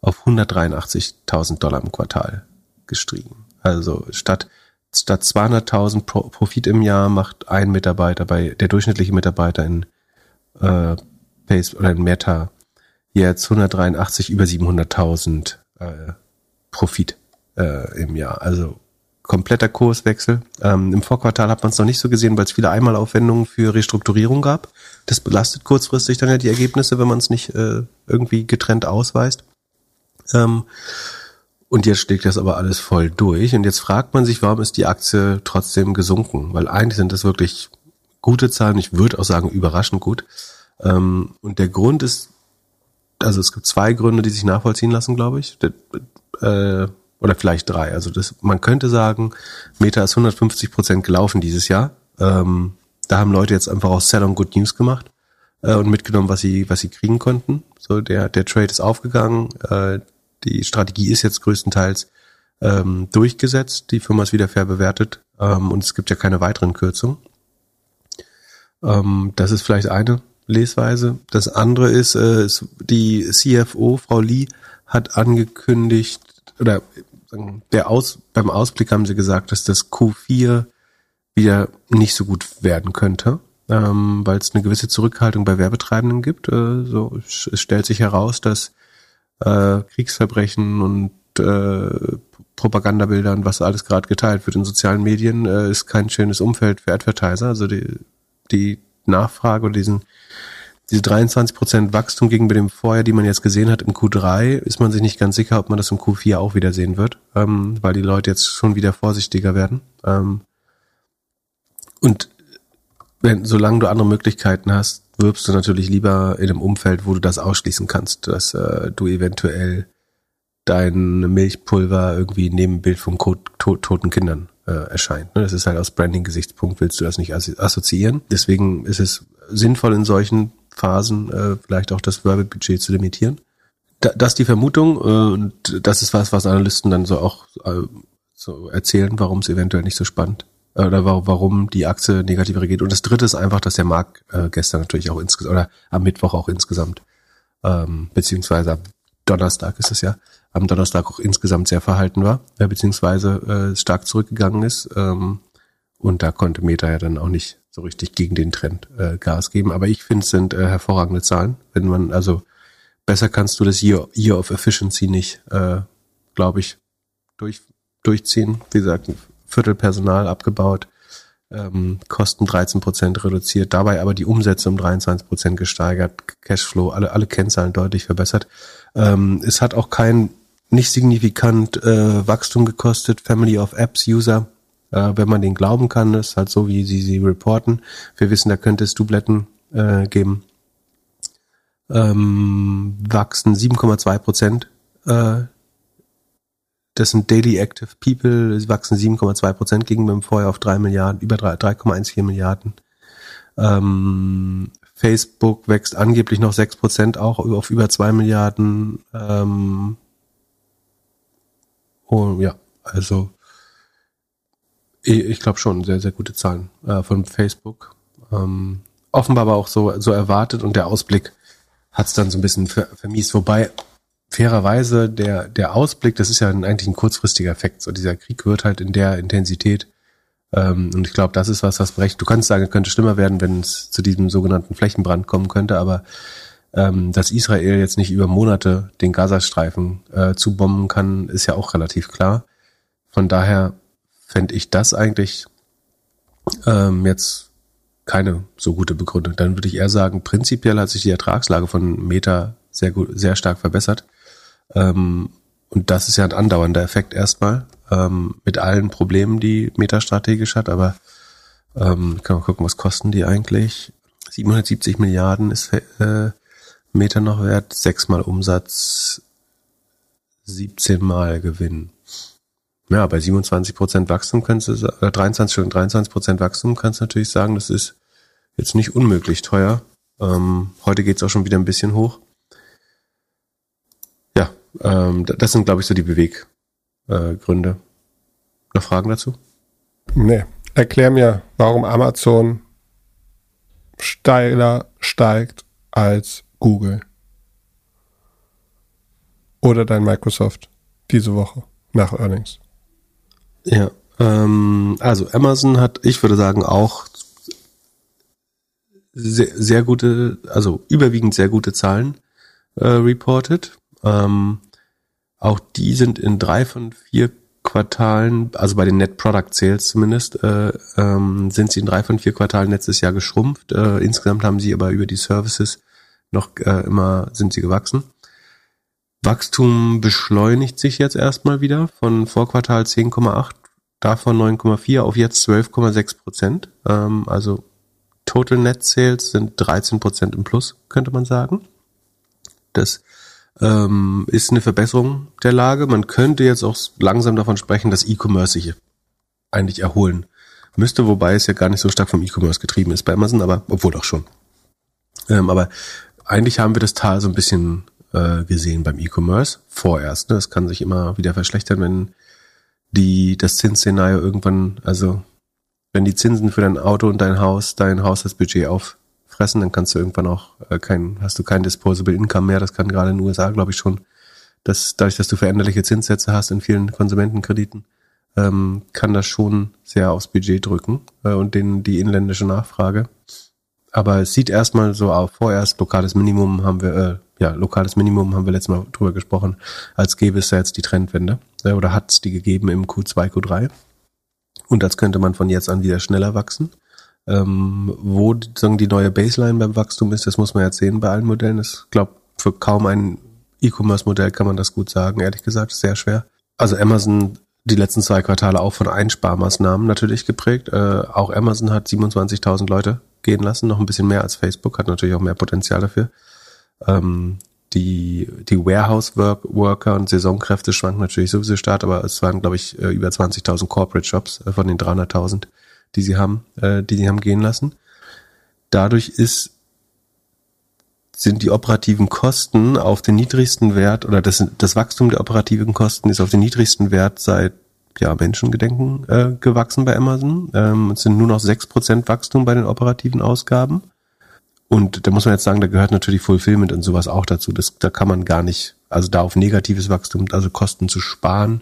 auf 183.000 Dollar im Quartal gestiegen. Also statt statt 200.000 Pro Profit im Jahr macht ein Mitarbeiter bei der durchschnittliche Mitarbeiter in äh, Pace oder in Meta jetzt 183 über 700.000 äh, Profit äh, im Jahr. Also kompletter Kurswechsel. Ähm, Im Vorquartal hat man es noch nicht so gesehen, weil es viele Einmalaufwendungen für Restrukturierung gab. Das belastet kurzfristig dann ja die Ergebnisse, wenn man es nicht äh, irgendwie getrennt ausweist. Ähm, und jetzt schlägt das aber alles voll durch. Und jetzt fragt man sich, warum ist die Aktie trotzdem gesunken? Weil eigentlich sind das wirklich gute Zahlen. Ich würde auch sagen, überraschend gut. Ähm, und der Grund ist, also es gibt zwei Gründe, die sich nachvollziehen lassen, glaube ich. Äh, oder vielleicht drei. Also das, man könnte sagen, Meta ist 150 Prozent gelaufen dieses Jahr. Ähm, da haben Leute jetzt einfach auch Sell on Good News gemacht äh, und mitgenommen, was sie, was sie kriegen konnten. So der der Trade ist aufgegangen. Äh, die Strategie ist jetzt größtenteils ähm, durchgesetzt. Die Firma ist wieder fair bewertet ähm, und es gibt ja keine weiteren Kürzungen. Ähm, das ist vielleicht eine Lesweise. Das andere ist, äh, ist die CFO, Frau Lee, hat angekündigt, oder der Aus, beim Ausblick haben sie gesagt, dass das Q4 wieder nicht so gut werden könnte, ähm, weil es eine gewisse Zurückhaltung bei Werbetreibenden gibt. Äh, so, es stellt sich heraus, dass äh, Kriegsverbrechen und äh, Propagandabilder und was alles gerade geteilt wird in sozialen Medien, äh, ist kein schönes Umfeld für Advertiser. Also die, die Nachfrage oder diesen diese 23 Prozent Wachstum gegenüber dem Vorjahr, die man jetzt gesehen hat im Q3, ist man sich nicht ganz sicher, ob man das im Q4 auch wieder sehen wird, ähm, weil die Leute jetzt schon wieder vorsichtiger werden. Ähm, und wenn, solange du andere Möglichkeiten hast, wirbst du natürlich lieber in einem Umfeld, wo du das ausschließen kannst, dass äh, du eventuell dein Milchpulver irgendwie neben Bild von to toten Kindern äh, erscheint. Ne? Das ist halt aus Branding-Gesichtspunkt willst du das nicht assoziieren. Deswegen ist es sinnvoll in solchen Phasen äh, vielleicht auch das Werbebudget zu limitieren. Da, das ist die Vermutung äh, und das ist was, was Analysten dann so auch äh, so erzählen, warum es eventuell nicht so spannend oder warum die Aktie negativ reagiert. Und das dritte ist einfach, dass der Markt äh, gestern natürlich auch insgesamt oder am Mittwoch auch insgesamt, ähm, beziehungsweise am Donnerstag ist es ja, am Donnerstag auch insgesamt sehr verhalten war, äh, beziehungsweise äh, stark zurückgegangen ist. Ähm, und da konnte Meta ja dann auch nicht so richtig gegen den Trend äh, Gas geben. Aber ich finde, es sind äh, hervorragende Zahlen. Wenn man, also besser kannst du das Year, Year of Efficiency nicht, äh, glaube ich, durch, durchziehen. Wie gesagt, Viertel Personal abgebaut, ähm, Kosten 13 Prozent reduziert, dabei aber die Umsätze um 23 Prozent gesteigert, Cashflow, alle, alle Kennzahlen deutlich verbessert. Ähm, es hat auch kein nicht signifikant äh, Wachstum gekostet, Family of Apps User äh, wenn man den glauben kann, ist halt so, wie sie sie reporten. Wir wissen, da könnte es Dubletten äh, geben. Ähm, wachsen 7,2 Prozent. Äh, das sind Daily Active People, sie wachsen 7,2 Prozent gegenüber Vorjahr auf 3 Milliarden, über 3,14 Milliarden. Ähm, Facebook wächst angeblich noch 6 Prozent auch auf über 2 Milliarden. Ähm, oh, ja, also ich glaube schon, sehr, sehr gute Zahlen äh, von Facebook. Ähm, offenbar aber auch so, so erwartet und der Ausblick hat es dann so ein bisschen ver vermiest. Wobei, fairerweise, der, der Ausblick, das ist ja eigentlich ein kurzfristiger Effekt. So dieser Krieg wird halt in der Intensität. Ähm, und ich glaube, das ist was, was berechtigt. Du kannst sagen, es könnte schlimmer werden, wenn es zu diesem sogenannten Flächenbrand kommen könnte, aber ähm, dass Israel jetzt nicht über Monate den Gazastreifen äh, zubomben kann, ist ja auch relativ klar. Von daher fände ich das eigentlich ähm, jetzt keine so gute Begründung. Dann würde ich eher sagen, prinzipiell hat sich die Ertragslage von Meta sehr gut, sehr stark verbessert. Ähm, und das ist ja ein andauernder Effekt erstmal, ähm, mit allen Problemen, die Meta strategisch hat, aber ähm, kann man gucken, was kosten die eigentlich? 770 Milliarden ist äh, Meta noch wert, sechsmal Umsatz, 17 Mal Gewinn. Ja, bei 27 Prozent Wachstum kannst du, äh, 23, schon 23 Prozent Wachstum kannst du natürlich sagen, das ist jetzt nicht unmöglich teuer. Ähm, heute geht's auch schon wieder ein bisschen hoch. Ähm, das sind, glaube ich, so die Beweggründe. Äh, Noch Fragen dazu? Nee. Erklär mir, warum Amazon steiler steigt als Google. Oder dein Microsoft diese Woche nach Earnings. Ja, ähm, also Amazon hat, ich würde sagen, auch sehr, sehr gute, also überwiegend sehr gute Zahlen äh, reported. Ähm, auch die sind in drei von vier Quartalen, also bei den Net Product Sales zumindest, äh, ähm, sind sie in drei von vier Quartalen letztes Jahr geschrumpft. Äh, insgesamt haben sie aber über die Services noch äh, immer, sind sie gewachsen. Wachstum beschleunigt sich jetzt erstmal wieder von Vorquartal 10,8, davon 9,4 auf jetzt 12,6 Prozent. Ähm, also Total Net Sales sind 13 Prozent im Plus, könnte man sagen. Das ähm, ist eine Verbesserung der Lage. Man könnte jetzt auch langsam davon sprechen, dass E-Commerce sich eigentlich erholen müsste, wobei es ja gar nicht so stark vom E-Commerce getrieben ist bei Amazon, aber obwohl doch schon. Ähm, aber eigentlich haben wir das Tal so ein bisschen äh, gesehen beim E-Commerce vorerst. Ne? Das kann sich immer wieder verschlechtern, wenn die das Zinsszenario irgendwann, also wenn die Zinsen für dein Auto und dein Haus dein Haushaltsbudget auffressen, dann kannst du irgendwann auch äh, kein, hast du kein Disposable Income mehr. Das kann gerade in den USA, glaube ich, schon, dass dadurch, dass du veränderliche Zinssätze hast in vielen Konsumentenkrediten, ähm, kann das schon sehr aufs Budget drücken äh, und den die inländische Nachfrage. Aber es sieht erstmal so auf, vorerst lokales Minimum haben wir, äh, ja, lokales Minimum haben wir letztes Mal drüber gesprochen, als gäbe es ja jetzt die Trendwende, äh, oder hat es die gegeben im Q2, Q3. Und als könnte man von jetzt an wieder schneller wachsen. Ähm, wo sagen, die neue Baseline beim Wachstum ist, das muss man jetzt sehen bei allen Modellen. Ich glaube, für kaum ein E-Commerce-Modell kann man das gut sagen, ehrlich gesagt, sehr schwer. Also Amazon die letzten zwei Quartale auch von Einsparmaßnahmen natürlich geprägt. Äh, auch Amazon hat 27.000 Leute gehen lassen, noch ein bisschen mehr als Facebook, hat natürlich auch mehr Potenzial dafür. Ähm, die, die Warehouse-Worker und Saisonkräfte schwanken natürlich sowieso stark, aber es waren, glaube ich, äh, über 20.000 Corporate Shops äh, von den 300.000, die sie haben, äh, die sie haben gehen lassen. Dadurch ist sind die operativen Kosten auf den niedrigsten Wert oder das, das Wachstum der operativen Kosten ist auf den niedrigsten Wert seit ja, Menschengedenken äh, gewachsen bei Amazon. Ähm, es sind nur noch sechs Prozent Wachstum bei den operativen Ausgaben. Und da muss man jetzt sagen, da gehört natürlich Fulfillment und sowas auch dazu. Das, da kann man gar nicht, also da auf negatives Wachstum, also Kosten zu sparen,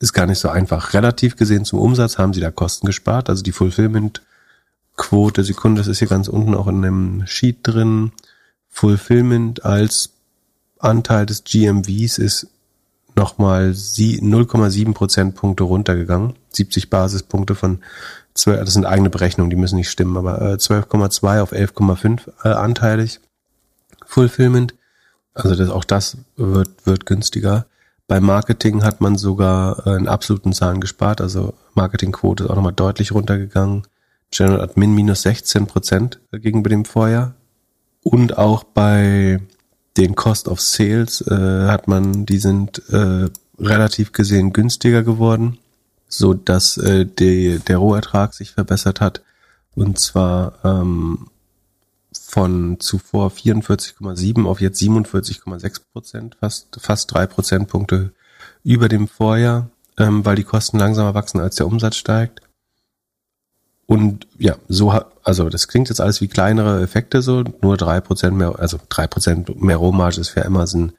ist gar nicht so einfach. Relativ gesehen zum Umsatz haben sie da Kosten gespart. Also die Fulfillment-Quote, Sekunde, das ist hier ganz unten auch in einem Sheet drin. Fulfillment als Anteil des GMVs ist nochmal 0,7 Prozentpunkte runtergegangen. 70 Basispunkte von 12, das sind eigene Berechnungen, die müssen nicht stimmen, aber äh, 12,2 auf 11,5 äh, anteilig. Fulfillment. Also das, auch das wird, wird günstiger. Bei Marketing hat man sogar äh, in absoluten Zahlen gespart, also Marketingquote ist auch nochmal deutlich runtergegangen. General Admin minus 16 Prozent gegenüber dem Vorjahr. Und auch bei den Cost of Sales äh, hat man, die sind äh, relativ gesehen günstiger geworden, so dass äh, die, der Rohertrag sich verbessert hat. Und zwar ähm, von zuvor 44,7 auf jetzt 47,6 Prozent, fast, fast drei Prozentpunkte über dem Vorjahr, ähm, weil die Kosten langsamer wachsen als der Umsatz steigt. Und ja, so also das klingt jetzt alles wie kleinere Effekte so, nur drei Prozent mehr, also drei Prozent mehr Rohmarge ist für Amazon,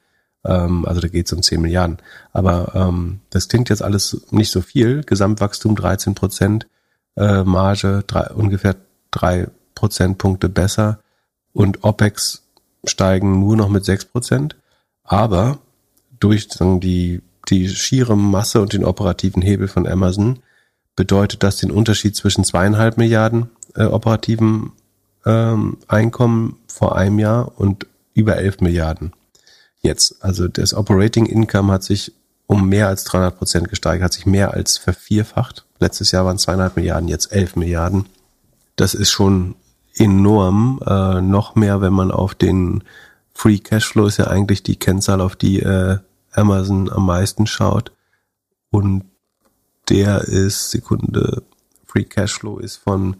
ähm, also da geht es um 10 Milliarden. Aber ähm, das klingt jetzt alles nicht so viel. Gesamtwachstum 13 Prozent, äh, Marge drei, ungefähr drei Prozentpunkte besser und OPEX steigen nur noch mit sechs Prozent. Aber durch sagen, die, die schiere Masse und den operativen Hebel von Amazon bedeutet das den Unterschied zwischen zweieinhalb Milliarden äh, operativen ähm, Einkommen vor einem Jahr und über elf Milliarden jetzt. Also das Operating Income hat sich um mehr als 300 Prozent gesteigert, hat sich mehr als vervierfacht. Letztes Jahr waren zweieinhalb Milliarden, jetzt elf Milliarden. Das ist schon enorm. Äh, noch mehr, wenn man auf den Free Cashflow ist ja eigentlich die Kennzahl, auf die äh, Amazon am meisten schaut. Und der ist, Sekunde, Free Cashflow ist von,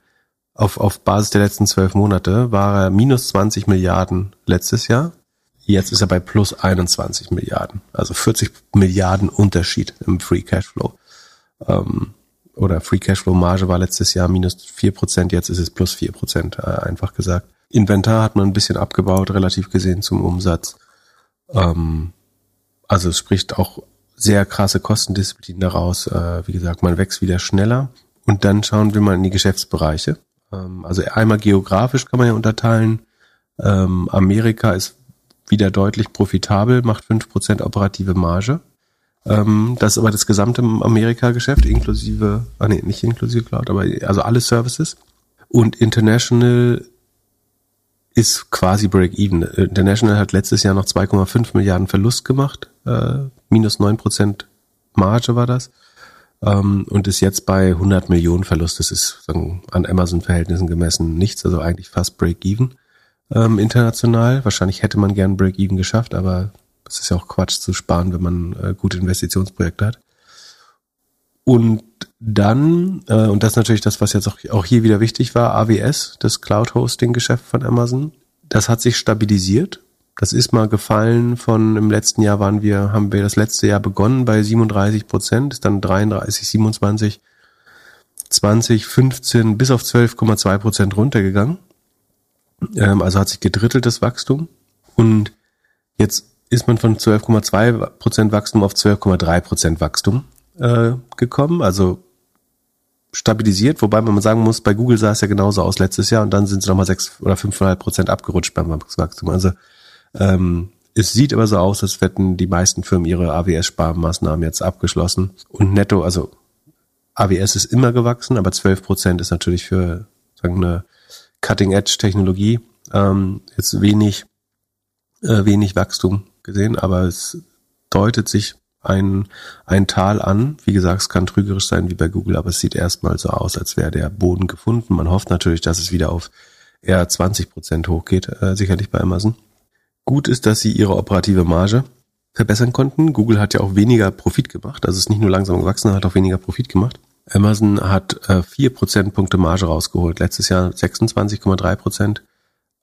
auf, auf Basis der letzten zwölf Monate war er minus 20 Milliarden letztes Jahr. Jetzt ist er bei plus 21 Milliarden. Also 40 Milliarden Unterschied im Free Cashflow. Ähm, oder Free Cashflow Marge war letztes Jahr minus vier Prozent, jetzt ist es plus vier Prozent, äh, einfach gesagt. Inventar hat man ein bisschen abgebaut, relativ gesehen zum Umsatz. Ähm, also es spricht auch sehr krasse Kostendisziplin daraus. Äh, wie gesagt, man wächst wieder schneller. Und dann schauen wir mal in die Geschäftsbereiche. Ähm, also einmal geografisch kann man ja unterteilen. Ähm, Amerika ist wieder deutlich profitabel, macht fünf Prozent operative Marge. Ähm, das ist aber das gesamte Amerika-Geschäft, inklusive, ah nee, nicht inklusive Cloud, aber also alle Services. Und International ist quasi Break-Even. International hat letztes Jahr noch 2,5 Milliarden Verlust gemacht, äh, minus 9 Prozent Marge war das. Ähm, und ist jetzt bei 100 Millionen Verlust. Das ist sagen, an Amazon-Verhältnissen gemessen nichts, also eigentlich fast Break-Even ähm, international. Wahrscheinlich hätte man gern Break-Even geschafft, aber es ist ja auch Quatsch zu sparen, wenn man äh, gute Investitionsprojekte hat. Und dann, äh, und das ist natürlich das, was jetzt auch, auch hier wieder wichtig war, AWS, das Cloud-Hosting-Geschäft von Amazon, das hat sich stabilisiert. Das ist mal gefallen von im letzten Jahr waren wir, haben wir das letzte Jahr begonnen bei 37 Prozent, ist dann 33, 27, 20, 15 bis auf 12,2 Prozent runtergegangen. Ähm, also hat sich gedrittelt das Wachstum. Und jetzt ist man von 12,2 Prozent Wachstum auf 12,3 Prozent Wachstum äh, gekommen. Also stabilisiert, wobei man sagen muss, bei Google sah es ja genauso aus letztes Jahr und dann sind sie nochmal 6 oder 5,5 Prozent abgerutscht beim Wachstum. Also ähm, es sieht aber so aus, als hätten die meisten Firmen ihre AWS-Sparmaßnahmen jetzt abgeschlossen. Und netto, also AWS ist immer gewachsen, aber 12 Prozent ist natürlich für sagen eine Cutting-Edge-Technologie ähm, jetzt wenig, äh, wenig Wachstum gesehen, aber es deutet sich ein, ein Tal an. Wie gesagt, es kann trügerisch sein wie bei Google, aber es sieht erstmal so aus, als wäre der Boden gefunden. Man hofft natürlich, dass es wieder auf eher 20 Prozent hochgeht, äh, sicherlich bei Amazon. Gut ist, dass sie ihre operative Marge verbessern konnten. Google hat ja auch weniger Profit gemacht, also ist nicht nur langsam gewachsen, hat auch weniger Profit gemacht. Amazon hat äh, 4 Prozentpunkte Marge rausgeholt. Letztes Jahr 26,3 Prozent.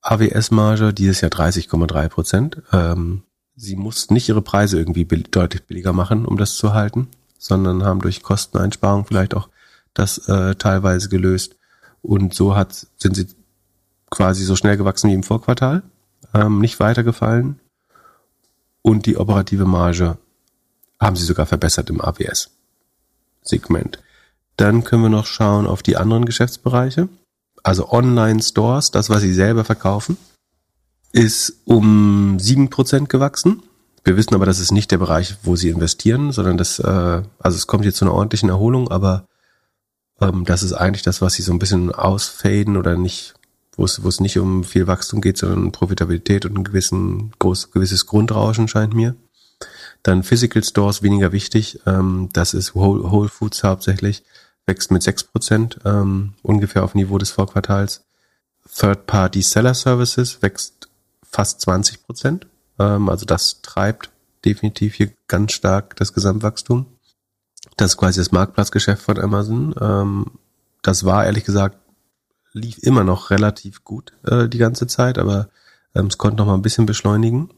AWS-Marge, dieses Jahr 30,3 Prozent. Ähm, sie mussten nicht ihre Preise irgendwie deutlich billiger machen, um das zu halten, sondern haben durch Kosteneinsparung vielleicht auch das äh, teilweise gelöst. Und so hat, sind sie quasi so schnell gewachsen wie im Vorquartal, ähm, nicht weitergefallen. Und die operative Marge haben sie sogar verbessert im AWS-Segment. Dann können wir noch schauen auf die anderen Geschäftsbereiche. Also Online-Stores, das, was sie selber verkaufen ist um sieben Prozent gewachsen. Wir wissen aber, das ist nicht der Bereich, wo sie investieren, sondern das, äh, also es kommt jetzt zu einer ordentlichen Erholung, aber ähm, das ist eigentlich das, was sie so ein bisschen ausfaden oder nicht, wo es, wo es nicht um viel Wachstum geht, sondern um Profitabilität und ein gewissen, groß, gewisses Grundrauschen scheint mir. Dann Physical Stores weniger wichtig. Ähm, das ist Whole, Whole Foods hauptsächlich, wächst mit sechs Prozent, ähm, ungefähr auf Niveau des Vorquartals. Third-Party Seller Services wächst fast 20 Prozent. Ähm, also das treibt definitiv hier ganz stark das Gesamtwachstum. Das ist quasi das Marktplatzgeschäft von Amazon. Ähm, das war ehrlich gesagt, lief immer noch relativ gut äh, die ganze Zeit, aber ähm, es konnte noch mal ein bisschen beschleunigen.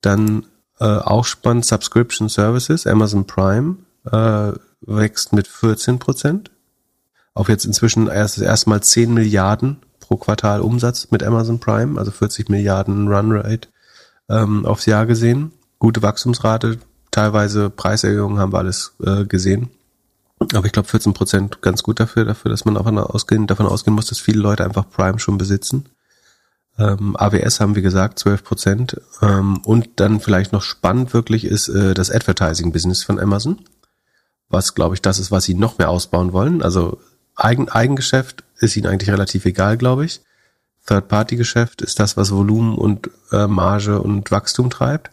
Dann äh, auch spannend Subscription Services, Amazon Prime äh, wächst mit 14 Prozent. Auf jetzt inzwischen erst erstmal 10 Milliarden pro Quartal Umsatz mit Amazon Prime, also 40 Milliarden Runrate ähm, aufs Jahr gesehen. Gute Wachstumsrate, teilweise Preiserhöhungen haben wir alles äh, gesehen. Aber ich glaube 14 Prozent ganz gut dafür, dafür, dass man davon ausgehen, davon ausgehen muss, dass viele Leute einfach Prime schon besitzen. Ähm, AWS haben wir gesagt 12 Prozent. Ähm, und dann vielleicht noch spannend wirklich ist äh, das Advertising-Business von Amazon, was glaube ich das ist, was sie noch mehr ausbauen wollen. Also Eigen, Eigengeschäft ist ihnen eigentlich relativ egal, glaube ich. Third-Party-Geschäft ist das, was Volumen und äh, Marge und Wachstum treibt.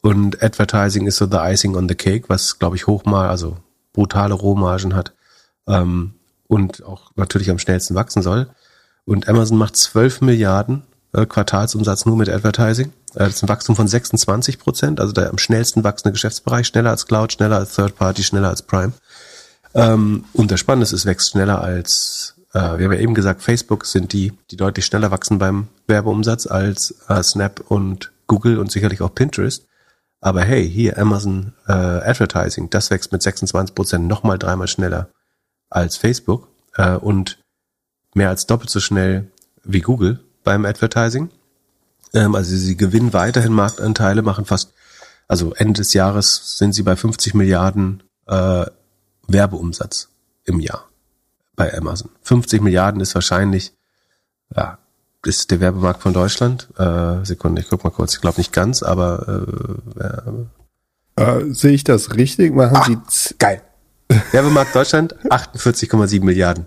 Und Advertising ist so the icing on the cake, was, glaube ich, hochmal, also brutale Rohmargen hat ähm, und auch natürlich am schnellsten wachsen soll. Und Amazon macht 12 Milliarden äh, Quartalsumsatz nur mit Advertising. Äh, das ist ein Wachstum von 26 Prozent, also der am schnellsten wachsende Geschäftsbereich, schneller als Cloud, schneller als Third Party, schneller als Prime. Ähm, und das Spannende ist, es wächst schneller als, wir haben ja eben gesagt, Facebook sind die, die deutlich schneller wachsen beim Werbeumsatz als äh, Snap und Google und sicherlich auch Pinterest. Aber hey, hier Amazon äh, Advertising, das wächst mit 26 Prozent nochmal dreimal schneller als Facebook äh, und mehr als doppelt so schnell wie Google beim Advertising. Ähm, also sie gewinnen weiterhin Marktanteile, machen fast, also Ende des Jahres sind sie bei 50 Milliarden äh, Werbeumsatz im Jahr bei Amazon. 50 Milliarden ist wahrscheinlich, ja, ist der Werbemarkt von Deutschland. Äh, Sekunde, ich guck mal kurz. Ich glaube nicht ganz, aber äh, äh, sehe ich das richtig? Machen ah, Sie geil. Werbemarkt Deutschland 48,7 Milliarden.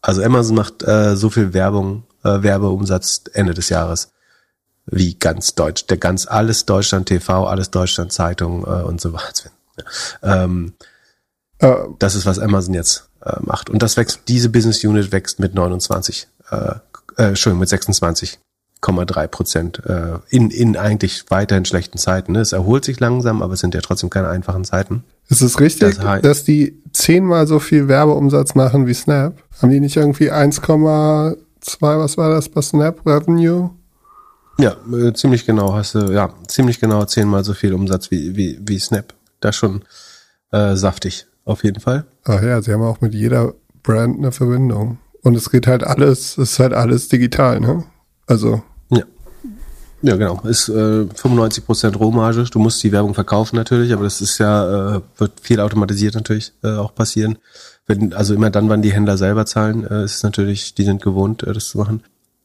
Also Amazon macht äh, so viel Werbung, äh, Werbeumsatz Ende des Jahres wie ganz Deutsch, der ganz alles Deutschland TV, alles Deutschland Zeitung äh, und so weiter. Ähm, äh, das ist was Amazon jetzt äh, macht und das wächst. Diese Business Unit wächst mit 29, äh, äh, Entschuldigung, mit 26,3 Prozent äh, in in eigentlich weiterhin schlechten Zeiten. Ne? Es erholt sich langsam, aber es sind ja trotzdem keine einfachen Zeiten. Ist es richtig, das dass die zehnmal so viel Werbeumsatz machen wie Snap? Haben die nicht irgendwie 1,2, was war das bei Snap Revenue? Ja, äh, ziemlich genau hast du, ja, ziemlich genau zehnmal so viel Umsatz wie, wie, wie Snap. Das schon äh, saftig, auf jeden Fall. Ach ja, sie haben auch mit jeder Brand eine Verbindung. Und es geht halt alles, es ist halt alles digital, ne? Also. Ja. Ja, genau. Ist äh, 95% Rohmarge. Du musst die Werbung verkaufen natürlich, aber das ist ja, äh, wird viel automatisiert natürlich äh, auch passieren. Wenn, also immer dann, wann die Händler selber zahlen, äh, ist natürlich, die sind gewohnt, äh, das zu machen.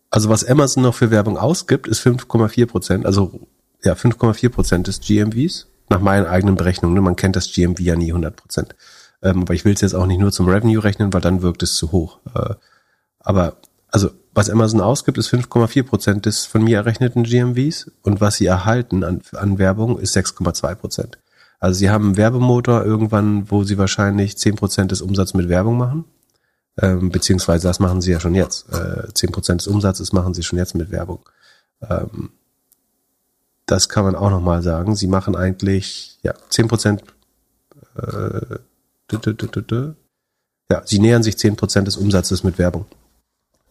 Also was Amazon noch für Werbung ausgibt, ist 5,4 Prozent. Also ja, 5,4 Prozent des GMVs nach meinen eigenen Berechnungen. Ne? Man kennt das GMV ja nie 100 Prozent. Ähm, aber ich will es jetzt auch nicht nur zum Revenue rechnen, weil dann wirkt es zu hoch. Äh, aber also was Amazon ausgibt, ist 5,4 Prozent des von mir errechneten GMVs und was sie erhalten an, an Werbung ist 6,2 Prozent. Also sie haben einen Werbemotor irgendwann, wo sie wahrscheinlich 10 Prozent des Umsatzes mit Werbung machen ähm, beziehungsweise das machen sie ja schon jetzt. Äh, zehn äh, Prozent des Umsatzes machen sie schon jetzt mit Werbung. Ähm, das kann man auch nochmal sagen. Sie machen eigentlich, ja, zehn Prozent, äh, ja, sie nähern sich zehn Prozent des Umsatzes mit Werbung.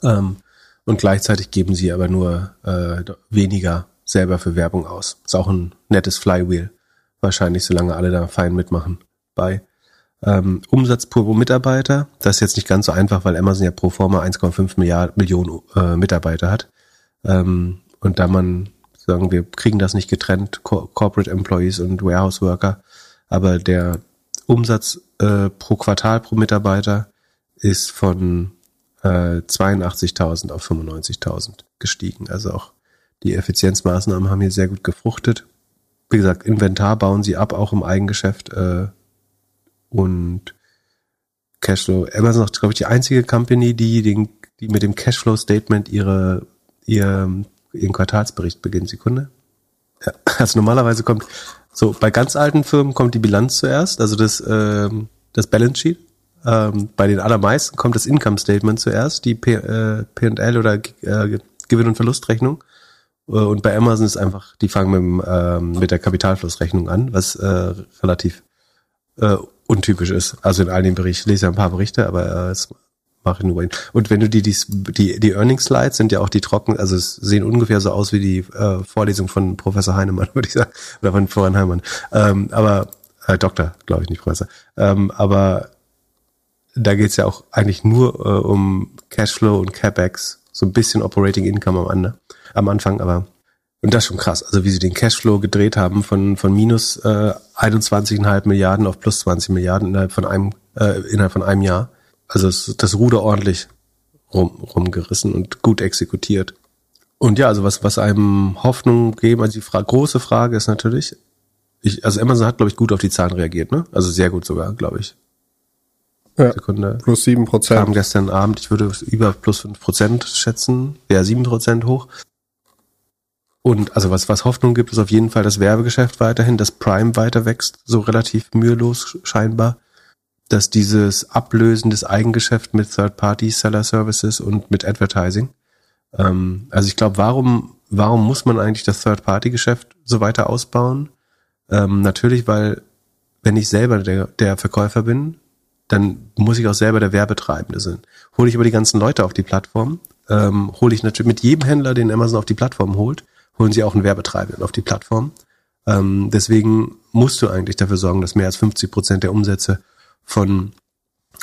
Ähm, und gleichzeitig geben sie aber nur äh, weniger selber für Werbung aus. Ist auch ein nettes Flywheel. Wahrscheinlich, solange alle da fein mitmachen bei ähm, Umsatz pro Mitarbeiter. Das ist jetzt nicht ganz so einfach, weil Amazon ja pro forma 1,5 Milliarden Millionen äh, Mitarbeiter hat. Ähm, und da man sagen, wir kriegen das nicht getrennt, Co Corporate Employees und Warehouse Worker, aber der Umsatz äh, pro Quartal pro Mitarbeiter ist von äh, 82.000 auf 95.000 gestiegen. Also auch die Effizienzmaßnahmen haben hier sehr gut gefruchtet. Wie gesagt, Inventar bauen sie ab, auch im Eigengeschäft. Äh, und Cashflow. Amazon ist, glaube ich, die einzige Company, die, den, die mit dem Cashflow-Statement ihre, ihr, ihren Quartalsbericht beginnt. Sekunde. Ja, also normalerweise kommt, so bei ganz alten Firmen kommt die Bilanz zuerst, also das, ähm, das Balance Sheet. Ähm, bei den allermeisten kommt das Income Statement zuerst, die P&L äh, oder äh, Gewinn- und Verlustrechnung. Äh, und bei Amazon ist einfach, die fangen mit, ähm, mit der Kapitalflussrechnung an, was äh, relativ äh, untypisch ist. Also in all den Berichten, ich lese ja ein paar Berichte, aber äh, mache nur. Und wenn du die, die, die, die Earnings Slides sind ja auch die trocken, also es sehen ungefähr so aus wie die äh, Vorlesung von Professor Heinemann, würde ich sagen, oder von Florian Heinemann. Ähm, aber äh, Doktor, glaube ich nicht Professor. Ähm, aber da geht's ja auch eigentlich nur äh, um Cashflow und CapEx, so ein bisschen Operating Income am, Ende, am Anfang, aber und das ist schon krass. Also wie sie den Cashflow gedreht haben von, von minus äh, 21,5 Milliarden auf plus 20 Milliarden innerhalb von einem, äh, innerhalb von einem Jahr. Also es, das Ruder ordentlich rum, rumgerissen und gut exekutiert. Und ja, also was, was einem Hoffnung geben, also die Fra große Frage ist natürlich, ich, also Amazon hat, glaube ich, gut auf die Zahlen reagiert, ne? Also sehr gut sogar, glaube ich. Ja, Sekunde. Plus sieben Prozent. Kam gestern Abend, ich würde über plus fünf Prozent schätzen, ja, sieben Prozent hoch. Und also was, was Hoffnung gibt, ist auf jeden Fall das Werbegeschäft weiterhin, dass Prime weiter wächst, so relativ mühelos scheinbar. Dass dieses Ablösen des Eigengeschäft mit Third-Party-Seller-Services und mit Advertising. Ähm, also ich glaube, warum warum muss man eigentlich das Third-Party-Geschäft so weiter ausbauen? Ähm, natürlich, weil wenn ich selber der, der Verkäufer bin, dann muss ich auch selber der Werbetreibende sein. Hole ich aber die ganzen Leute auf die Plattform, ähm, hole ich natürlich mit jedem Händler, den Amazon auf die Plattform holt, holen sie auch einen Werbetreibenden auf die Plattform. Ähm, deswegen musst du eigentlich dafür sorgen, dass mehr als 50 Prozent der Umsätze von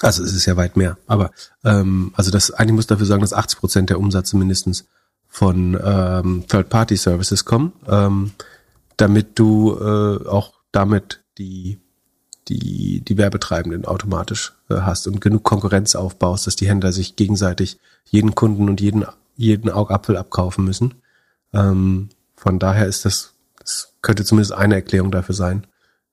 also es ist ja weit mehr, aber ähm, also das eigentlich muss dafür sorgen, dass 80 Prozent der Umsätze mindestens von ähm, Third-Party-Services kommen, ähm, damit du äh, auch damit die die die Werbetreibenden automatisch äh, hast und genug Konkurrenz aufbaust, dass die Händler sich gegenseitig jeden Kunden und jeden jeden Augapfel abkaufen müssen. Ähm, von daher ist das, das könnte zumindest eine Erklärung dafür sein,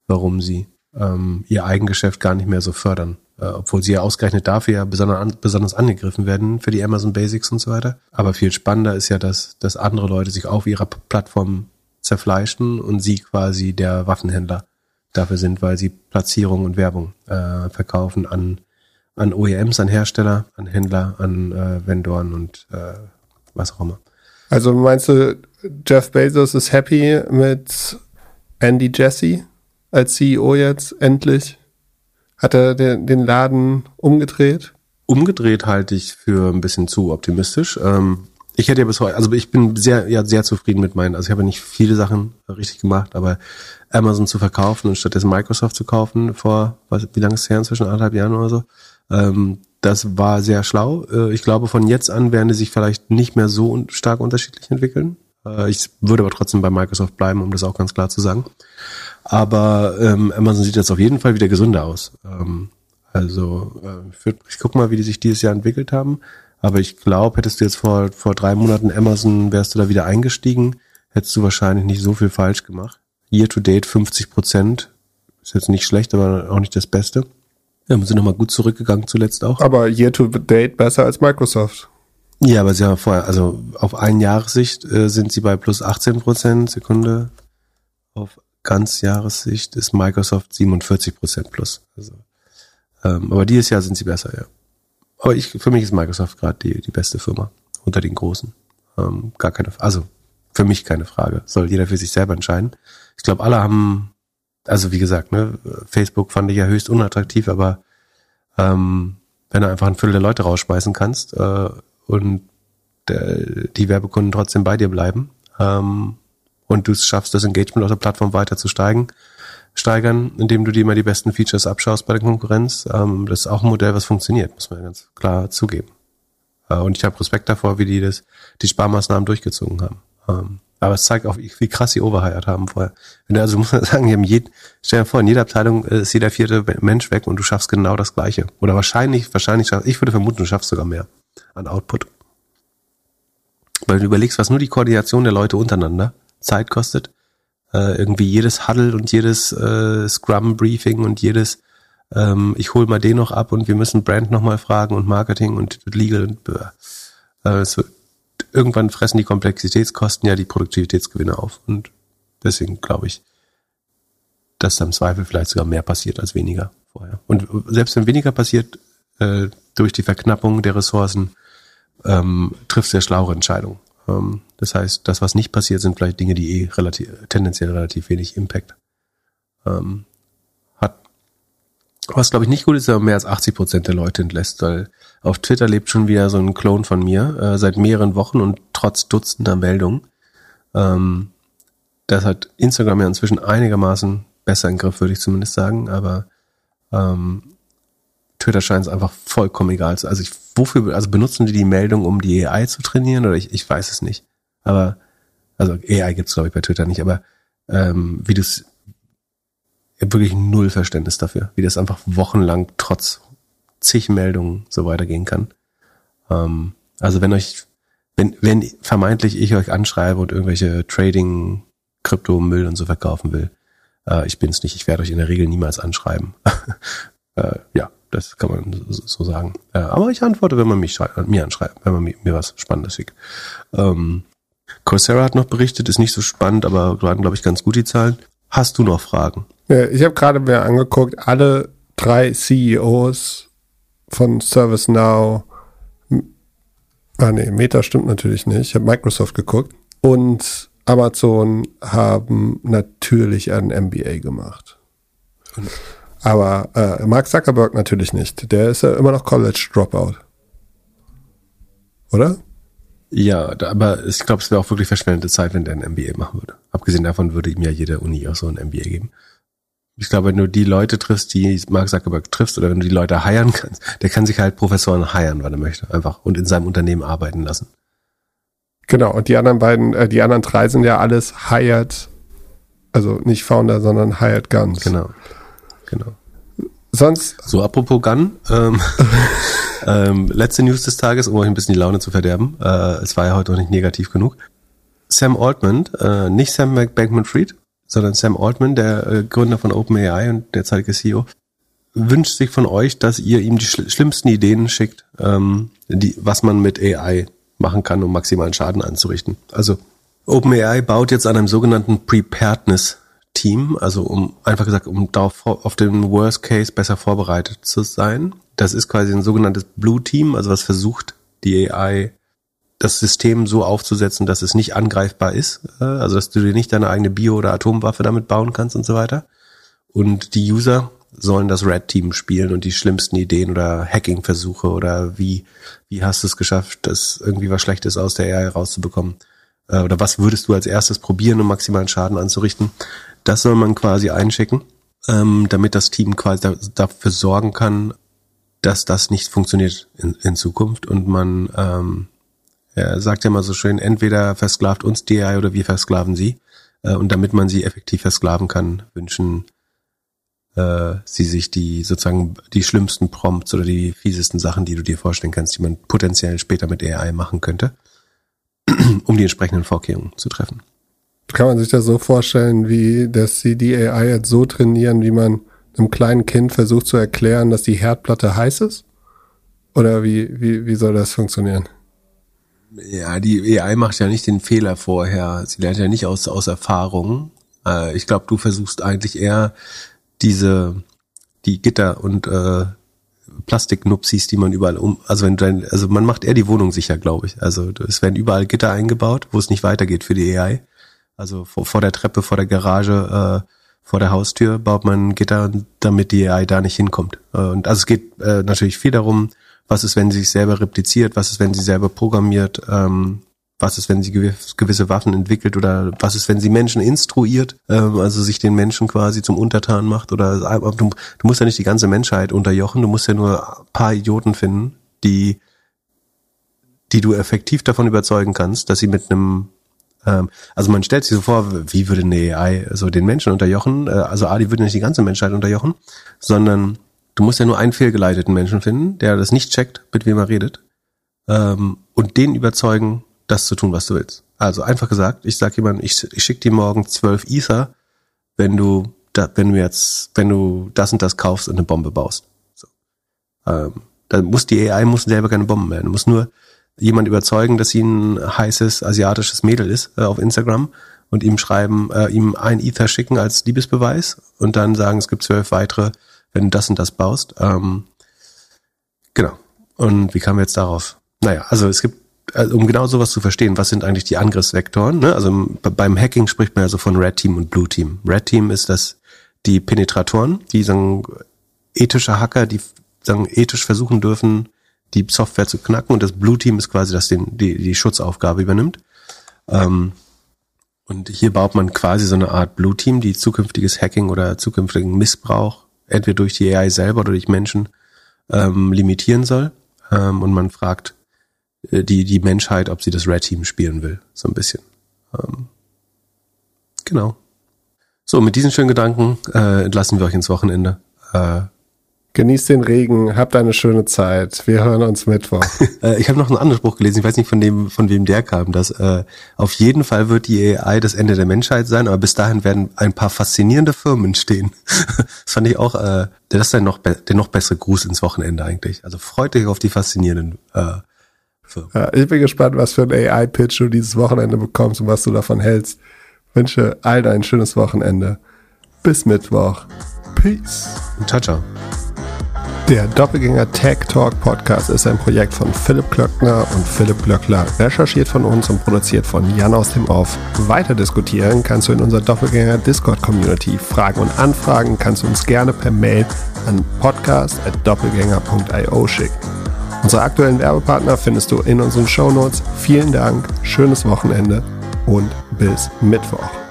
warum sie ähm, ihr Eigengeschäft gar nicht mehr so fördern äh, obwohl sie ja ausgerechnet dafür ja besonders, an, besonders angegriffen werden für die Amazon Basics und so weiter. Aber viel spannender ist ja, dass, dass andere Leute sich auf ihrer Plattform zerfleischen und sie quasi der Waffenhändler dafür sind, weil sie Platzierung und Werbung äh, verkaufen an, an OEMs, an Hersteller, an Händler, an äh, Vendoren und äh, was auch immer. Also meinst du, Jeff Bezos ist happy mit Andy Jassy als CEO jetzt endlich? Hat er den, den Laden umgedreht? Umgedreht halte ich für ein bisschen zu optimistisch. Ähm, ich hätte ja bis heute, also ich bin sehr, ja, sehr zufrieden mit meinen, also ich habe nicht viele Sachen richtig gemacht, aber Amazon zu verkaufen und stattdessen Microsoft zu kaufen vor, was, wie lange ist es her, inzwischen anderthalb Jahren oder so, ähm, das war sehr schlau. Äh, ich glaube, von jetzt an werden die sich vielleicht nicht mehr so stark unterschiedlich entwickeln. Äh, ich würde aber trotzdem bei Microsoft bleiben, um das auch ganz klar zu sagen. Aber ähm, Amazon sieht jetzt auf jeden Fall wieder gesünder aus. Ähm, also äh, ich, würd, ich guck mal, wie die sich dieses Jahr entwickelt haben. Aber ich glaube, hättest du jetzt vor, vor drei Monaten Amazon, wärst du da wieder eingestiegen, hättest du wahrscheinlich nicht so viel falsch gemacht. Year to date 50 Prozent. Ist jetzt nicht schlecht, aber auch nicht das Beste. Ja, wir sind nochmal gut zurückgegangen zuletzt auch. Aber year to date besser als Microsoft. Ja, aber sie haben vorher, also auf ein Jahressicht äh, sind sie bei plus 18 Prozent, Sekunde. Auf Ganzjahressicht ist Microsoft 47 Prozent plus. Also, ähm, aber dieses Jahr sind sie besser, ja. Aber ich, für mich ist Microsoft gerade die, die beste Firma unter den großen. Ähm, gar keine, also für mich keine Frage. Soll jeder für sich selber entscheiden. Ich glaube, alle haben, also wie gesagt, ne, Facebook fand ich ja höchst unattraktiv, aber ähm, wenn du einfach ein Viertel der Leute rausschmeißen kannst äh, und der, die Werbekunden trotzdem bei dir bleiben, ähm, und du schaffst das Engagement auf der Plattform weiter zu steigen, steigern, indem du dir immer die besten Features abschaust bei der Konkurrenz. Ähm, das ist auch ein Modell, was funktioniert, muss man ganz klar zugeben. Äh, und ich habe Respekt davor, wie die das, die Sparmaßnahmen durchgezogen haben. Ähm, aber es zeigt auch, wie krass sie overhired haben vorher. Also muss man sagen, die haben jeden, stell dir vor, in jeder Abteilung ist jeder vierte Mensch weg und du schaffst genau das Gleiche. Oder wahrscheinlich, wahrscheinlich schaffst, ich würde vermuten, du schaffst sogar mehr an Output. Weil du überlegst, was nur die Koordination der Leute untereinander Zeit kostet. Äh, irgendwie jedes Huddle und jedes äh, Scrum-Briefing und jedes ähm, ich hol mal den noch ab und wir müssen Brand nochmal fragen und Marketing und Legal und äh, es wird, irgendwann fressen die Komplexitätskosten ja die Produktivitätsgewinne auf. Und deswegen glaube ich, dass da im Zweifel vielleicht sogar mehr passiert als weniger vorher. Und selbst wenn weniger passiert, äh, durch die Verknappung der Ressourcen, ähm, trifft sehr schlaue Entscheidungen. Ähm, das heißt, das, was nicht passiert, sind vielleicht Dinge, die eh relativ, tendenziell relativ wenig Impact ähm, hat. Was, glaube ich, nicht gut ist, aber mehr als 80 Prozent der Leute entlässt, weil auf Twitter lebt schon wieder so ein Clone von mir äh, seit mehreren Wochen und trotz dutzender Meldungen. Ähm, das hat Instagram ja inzwischen einigermaßen besser im Griff, würde ich zumindest sagen, aber ähm, Twitter scheint es einfach vollkommen egal zu. Also ich, wofür, also benutzen die die Meldung, um die AI zu trainieren oder ich, ich weiß es nicht. Aber, also AI gibt's glaube ich bei Twitter nicht, aber ähm, wie habe wirklich null Verständnis dafür, wie das einfach wochenlang trotz zig Meldungen so weitergehen kann. Ähm, also wenn euch, wenn, wenn vermeintlich ich euch anschreibe und irgendwelche Trading, Krypto, Müll und so verkaufen will, äh, ich bin's nicht, ich werde euch in der Regel niemals anschreiben. äh, ja, das kann man so sagen. Äh, aber ich antworte, wenn man mich mir anschreibt, wenn man mir, was Spannendes schickt. Ähm, Coursera hat noch berichtet, ist nicht so spannend, aber waren, glaube ich, ganz gut die Zahlen. Hast du noch Fragen? Ja, ich habe gerade mir angeguckt, alle drei CEOs von ServiceNow, ah nee, Meta stimmt natürlich nicht, ich habe Microsoft geguckt. und Amazon haben natürlich ein MBA gemacht. Aber äh, Mark Zuckerberg natürlich nicht. Der ist ja immer noch College Dropout. Oder? Ja, aber ich glaube, es wäre auch wirklich verschwendete Zeit, wenn der ein MBA machen würde. Abgesehen davon würde ihm ja jede Uni auch so ein MBA geben. Ich glaube, wenn du die Leute triffst, die Mark Zuckerberg triffst, oder wenn du die Leute heiern kannst, der kann sich halt Professoren heiern, wann er möchte, einfach und in seinem Unternehmen arbeiten lassen. Genau, und die anderen beiden, äh, die anderen drei sind ja alles hired, also nicht Founder, sondern hired guns. Genau. Genau. Sonst. So, apropos Gun, ähm, ähm, letzte News des Tages, um euch ein bisschen die Laune zu verderben. Äh, es war ja heute noch nicht negativ genug. Sam Altman, äh, nicht Sam Bankman-Fried, sondern Sam Altman, der äh, Gründer von OpenAI und derzeitige CEO, wünscht sich von euch, dass ihr ihm die schl schlimmsten Ideen schickt, ähm, die, was man mit AI machen kann, um maximalen Schaden anzurichten. Also OpenAI baut jetzt an einem sogenannten Preparedness Team, also um einfach gesagt, um darauf auf den Worst Case besser vorbereitet zu sein. Das ist quasi ein sogenanntes Blue Team, also was versucht, die AI das System so aufzusetzen, dass es nicht angreifbar ist, äh, also dass du dir nicht deine eigene Bio- oder Atomwaffe damit bauen kannst und so weiter. Und die User sollen das Red Team spielen und die schlimmsten Ideen oder Hacking-Versuche oder wie, wie hast du es geschafft, das irgendwie was Schlechtes aus der AI rauszubekommen? Äh, oder was würdest du als erstes probieren, um maximalen Schaden anzurichten? Das soll man quasi einschicken, ähm, damit das Team quasi da, dafür sorgen kann, dass das nicht funktioniert in, in Zukunft und man ähm, er sagt ja mal so schön, entweder versklavt uns die AI oder wir versklaven sie. Äh, und damit man sie effektiv versklaven kann, wünschen äh, sie sich die sozusagen die schlimmsten Prompts oder die fiesesten Sachen, die du dir vorstellen kannst, die man potenziell später mit AI machen könnte, um die entsprechenden Vorkehrungen zu treffen. Kann man sich das so vorstellen, wie dass sie die AI jetzt so trainieren, wie man einem kleinen Kind versucht zu erklären, dass die Herdplatte heiß ist? Oder wie, wie, wie soll das funktionieren? Ja, die AI macht ja nicht den Fehler vorher. Sie lernt ja nicht aus, aus Erfahrung. Äh, ich glaube, du versuchst eigentlich eher diese, die Gitter und äh, Plastiknupsis, die man überall um, also wenn dein, also man macht eher die Wohnung sicher, glaube ich. Also es werden überall Gitter eingebaut, wo es nicht weitergeht für die AI. Also vor, vor der Treppe, vor der Garage, äh, vor der Haustür baut man Gitter, damit die AI da nicht hinkommt. Äh, und also es geht äh, natürlich viel darum, was ist, wenn sie sich selber repliziert, was ist, wenn sie selber programmiert, ähm, was ist, wenn sie gewisse Waffen entwickelt oder was ist, wenn sie Menschen instruiert, ähm, also sich den Menschen quasi zum Untertan macht oder du, du musst ja nicht die ganze Menschheit unterjochen, du musst ja nur ein paar Idioten finden, die die du effektiv davon überzeugen kannst, dass sie mit einem also man stellt sich so vor, wie würde eine AI so den Menschen unterjochen? Äh, also A, die würde nicht die ganze Menschheit unterjochen, sondern du musst ja nur einen fehlgeleiteten Menschen finden, der das nicht checkt, mit wem er redet, ähm, und den überzeugen, das zu tun, was du willst. Also einfach gesagt, ich sag jemandem, ich, ich schicke dir morgen zwölf Ether, wenn du da, wenn du jetzt, wenn du das und das kaufst und eine Bombe baust. So. Ähm, dann muss die AI muss selber keine Bomben mehr. Du musst nur jemand überzeugen, dass sie ein heißes asiatisches Mädel ist äh, auf Instagram und ihm schreiben, äh, ihm ein Ether schicken als Liebesbeweis und dann sagen, es gibt zwölf weitere, wenn du das und das baust. Ähm, genau. Und wie kamen wir jetzt darauf? Naja, also es gibt, also um genau sowas zu verstehen, was sind eigentlich die Angriffsvektoren? Ne? Also beim Hacking spricht man ja so von Red Team und Blue Team. Red Team ist das die Penetratoren, die sagen ethische Hacker, die sagen ethisch versuchen dürfen, die Software zu knacken und das Blue Team ist quasi das den die die Schutzaufgabe übernimmt. Ähm, und hier baut man quasi so eine Art Blue Team, die zukünftiges Hacking oder zukünftigen Missbrauch entweder durch die AI selber oder durch Menschen ähm, limitieren soll. Ähm, und man fragt äh, die die Menschheit, ob sie das Red Team spielen will, so ein bisschen. Ähm, genau. So, mit diesen schönen Gedanken äh, entlassen wir euch ins Wochenende. Äh, Genießt den Regen, habt eine schöne Zeit. Wir hören uns Mittwoch. äh, ich habe noch einen anderen Spruch gelesen, ich weiß nicht von dem, von wem der kam, dass äh, auf jeden Fall wird die AI das Ende der Menschheit sein, aber bis dahin werden ein paar faszinierende Firmen stehen. das fand ich auch, äh, das ist der noch, der noch bessere Gruß ins Wochenende eigentlich. Also freut euch auf die faszinierenden äh, Firmen. Ja, ich bin gespannt, was für ein AI-Pitch du dieses Wochenende bekommst und was du davon hältst. wünsche allen ein schönes Wochenende. Bis Mittwoch. Peace. Ciao, ciao. Der Doppelgänger Tech Talk Podcast ist ein Projekt von Philipp Klöckner und Philipp Glöckler, recherchiert von uns und produziert von Jan aus dem Off. Weiter diskutieren kannst du in unserer Doppelgänger Discord Community. Fragen und Anfragen kannst du uns gerne per Mail an podcast.doppelgänger.io schicken. Unsere aktuellen Werbepartner findest du in unseren Shownotes. Vielen Dank, schönes Wochenende und bis Mittwoch.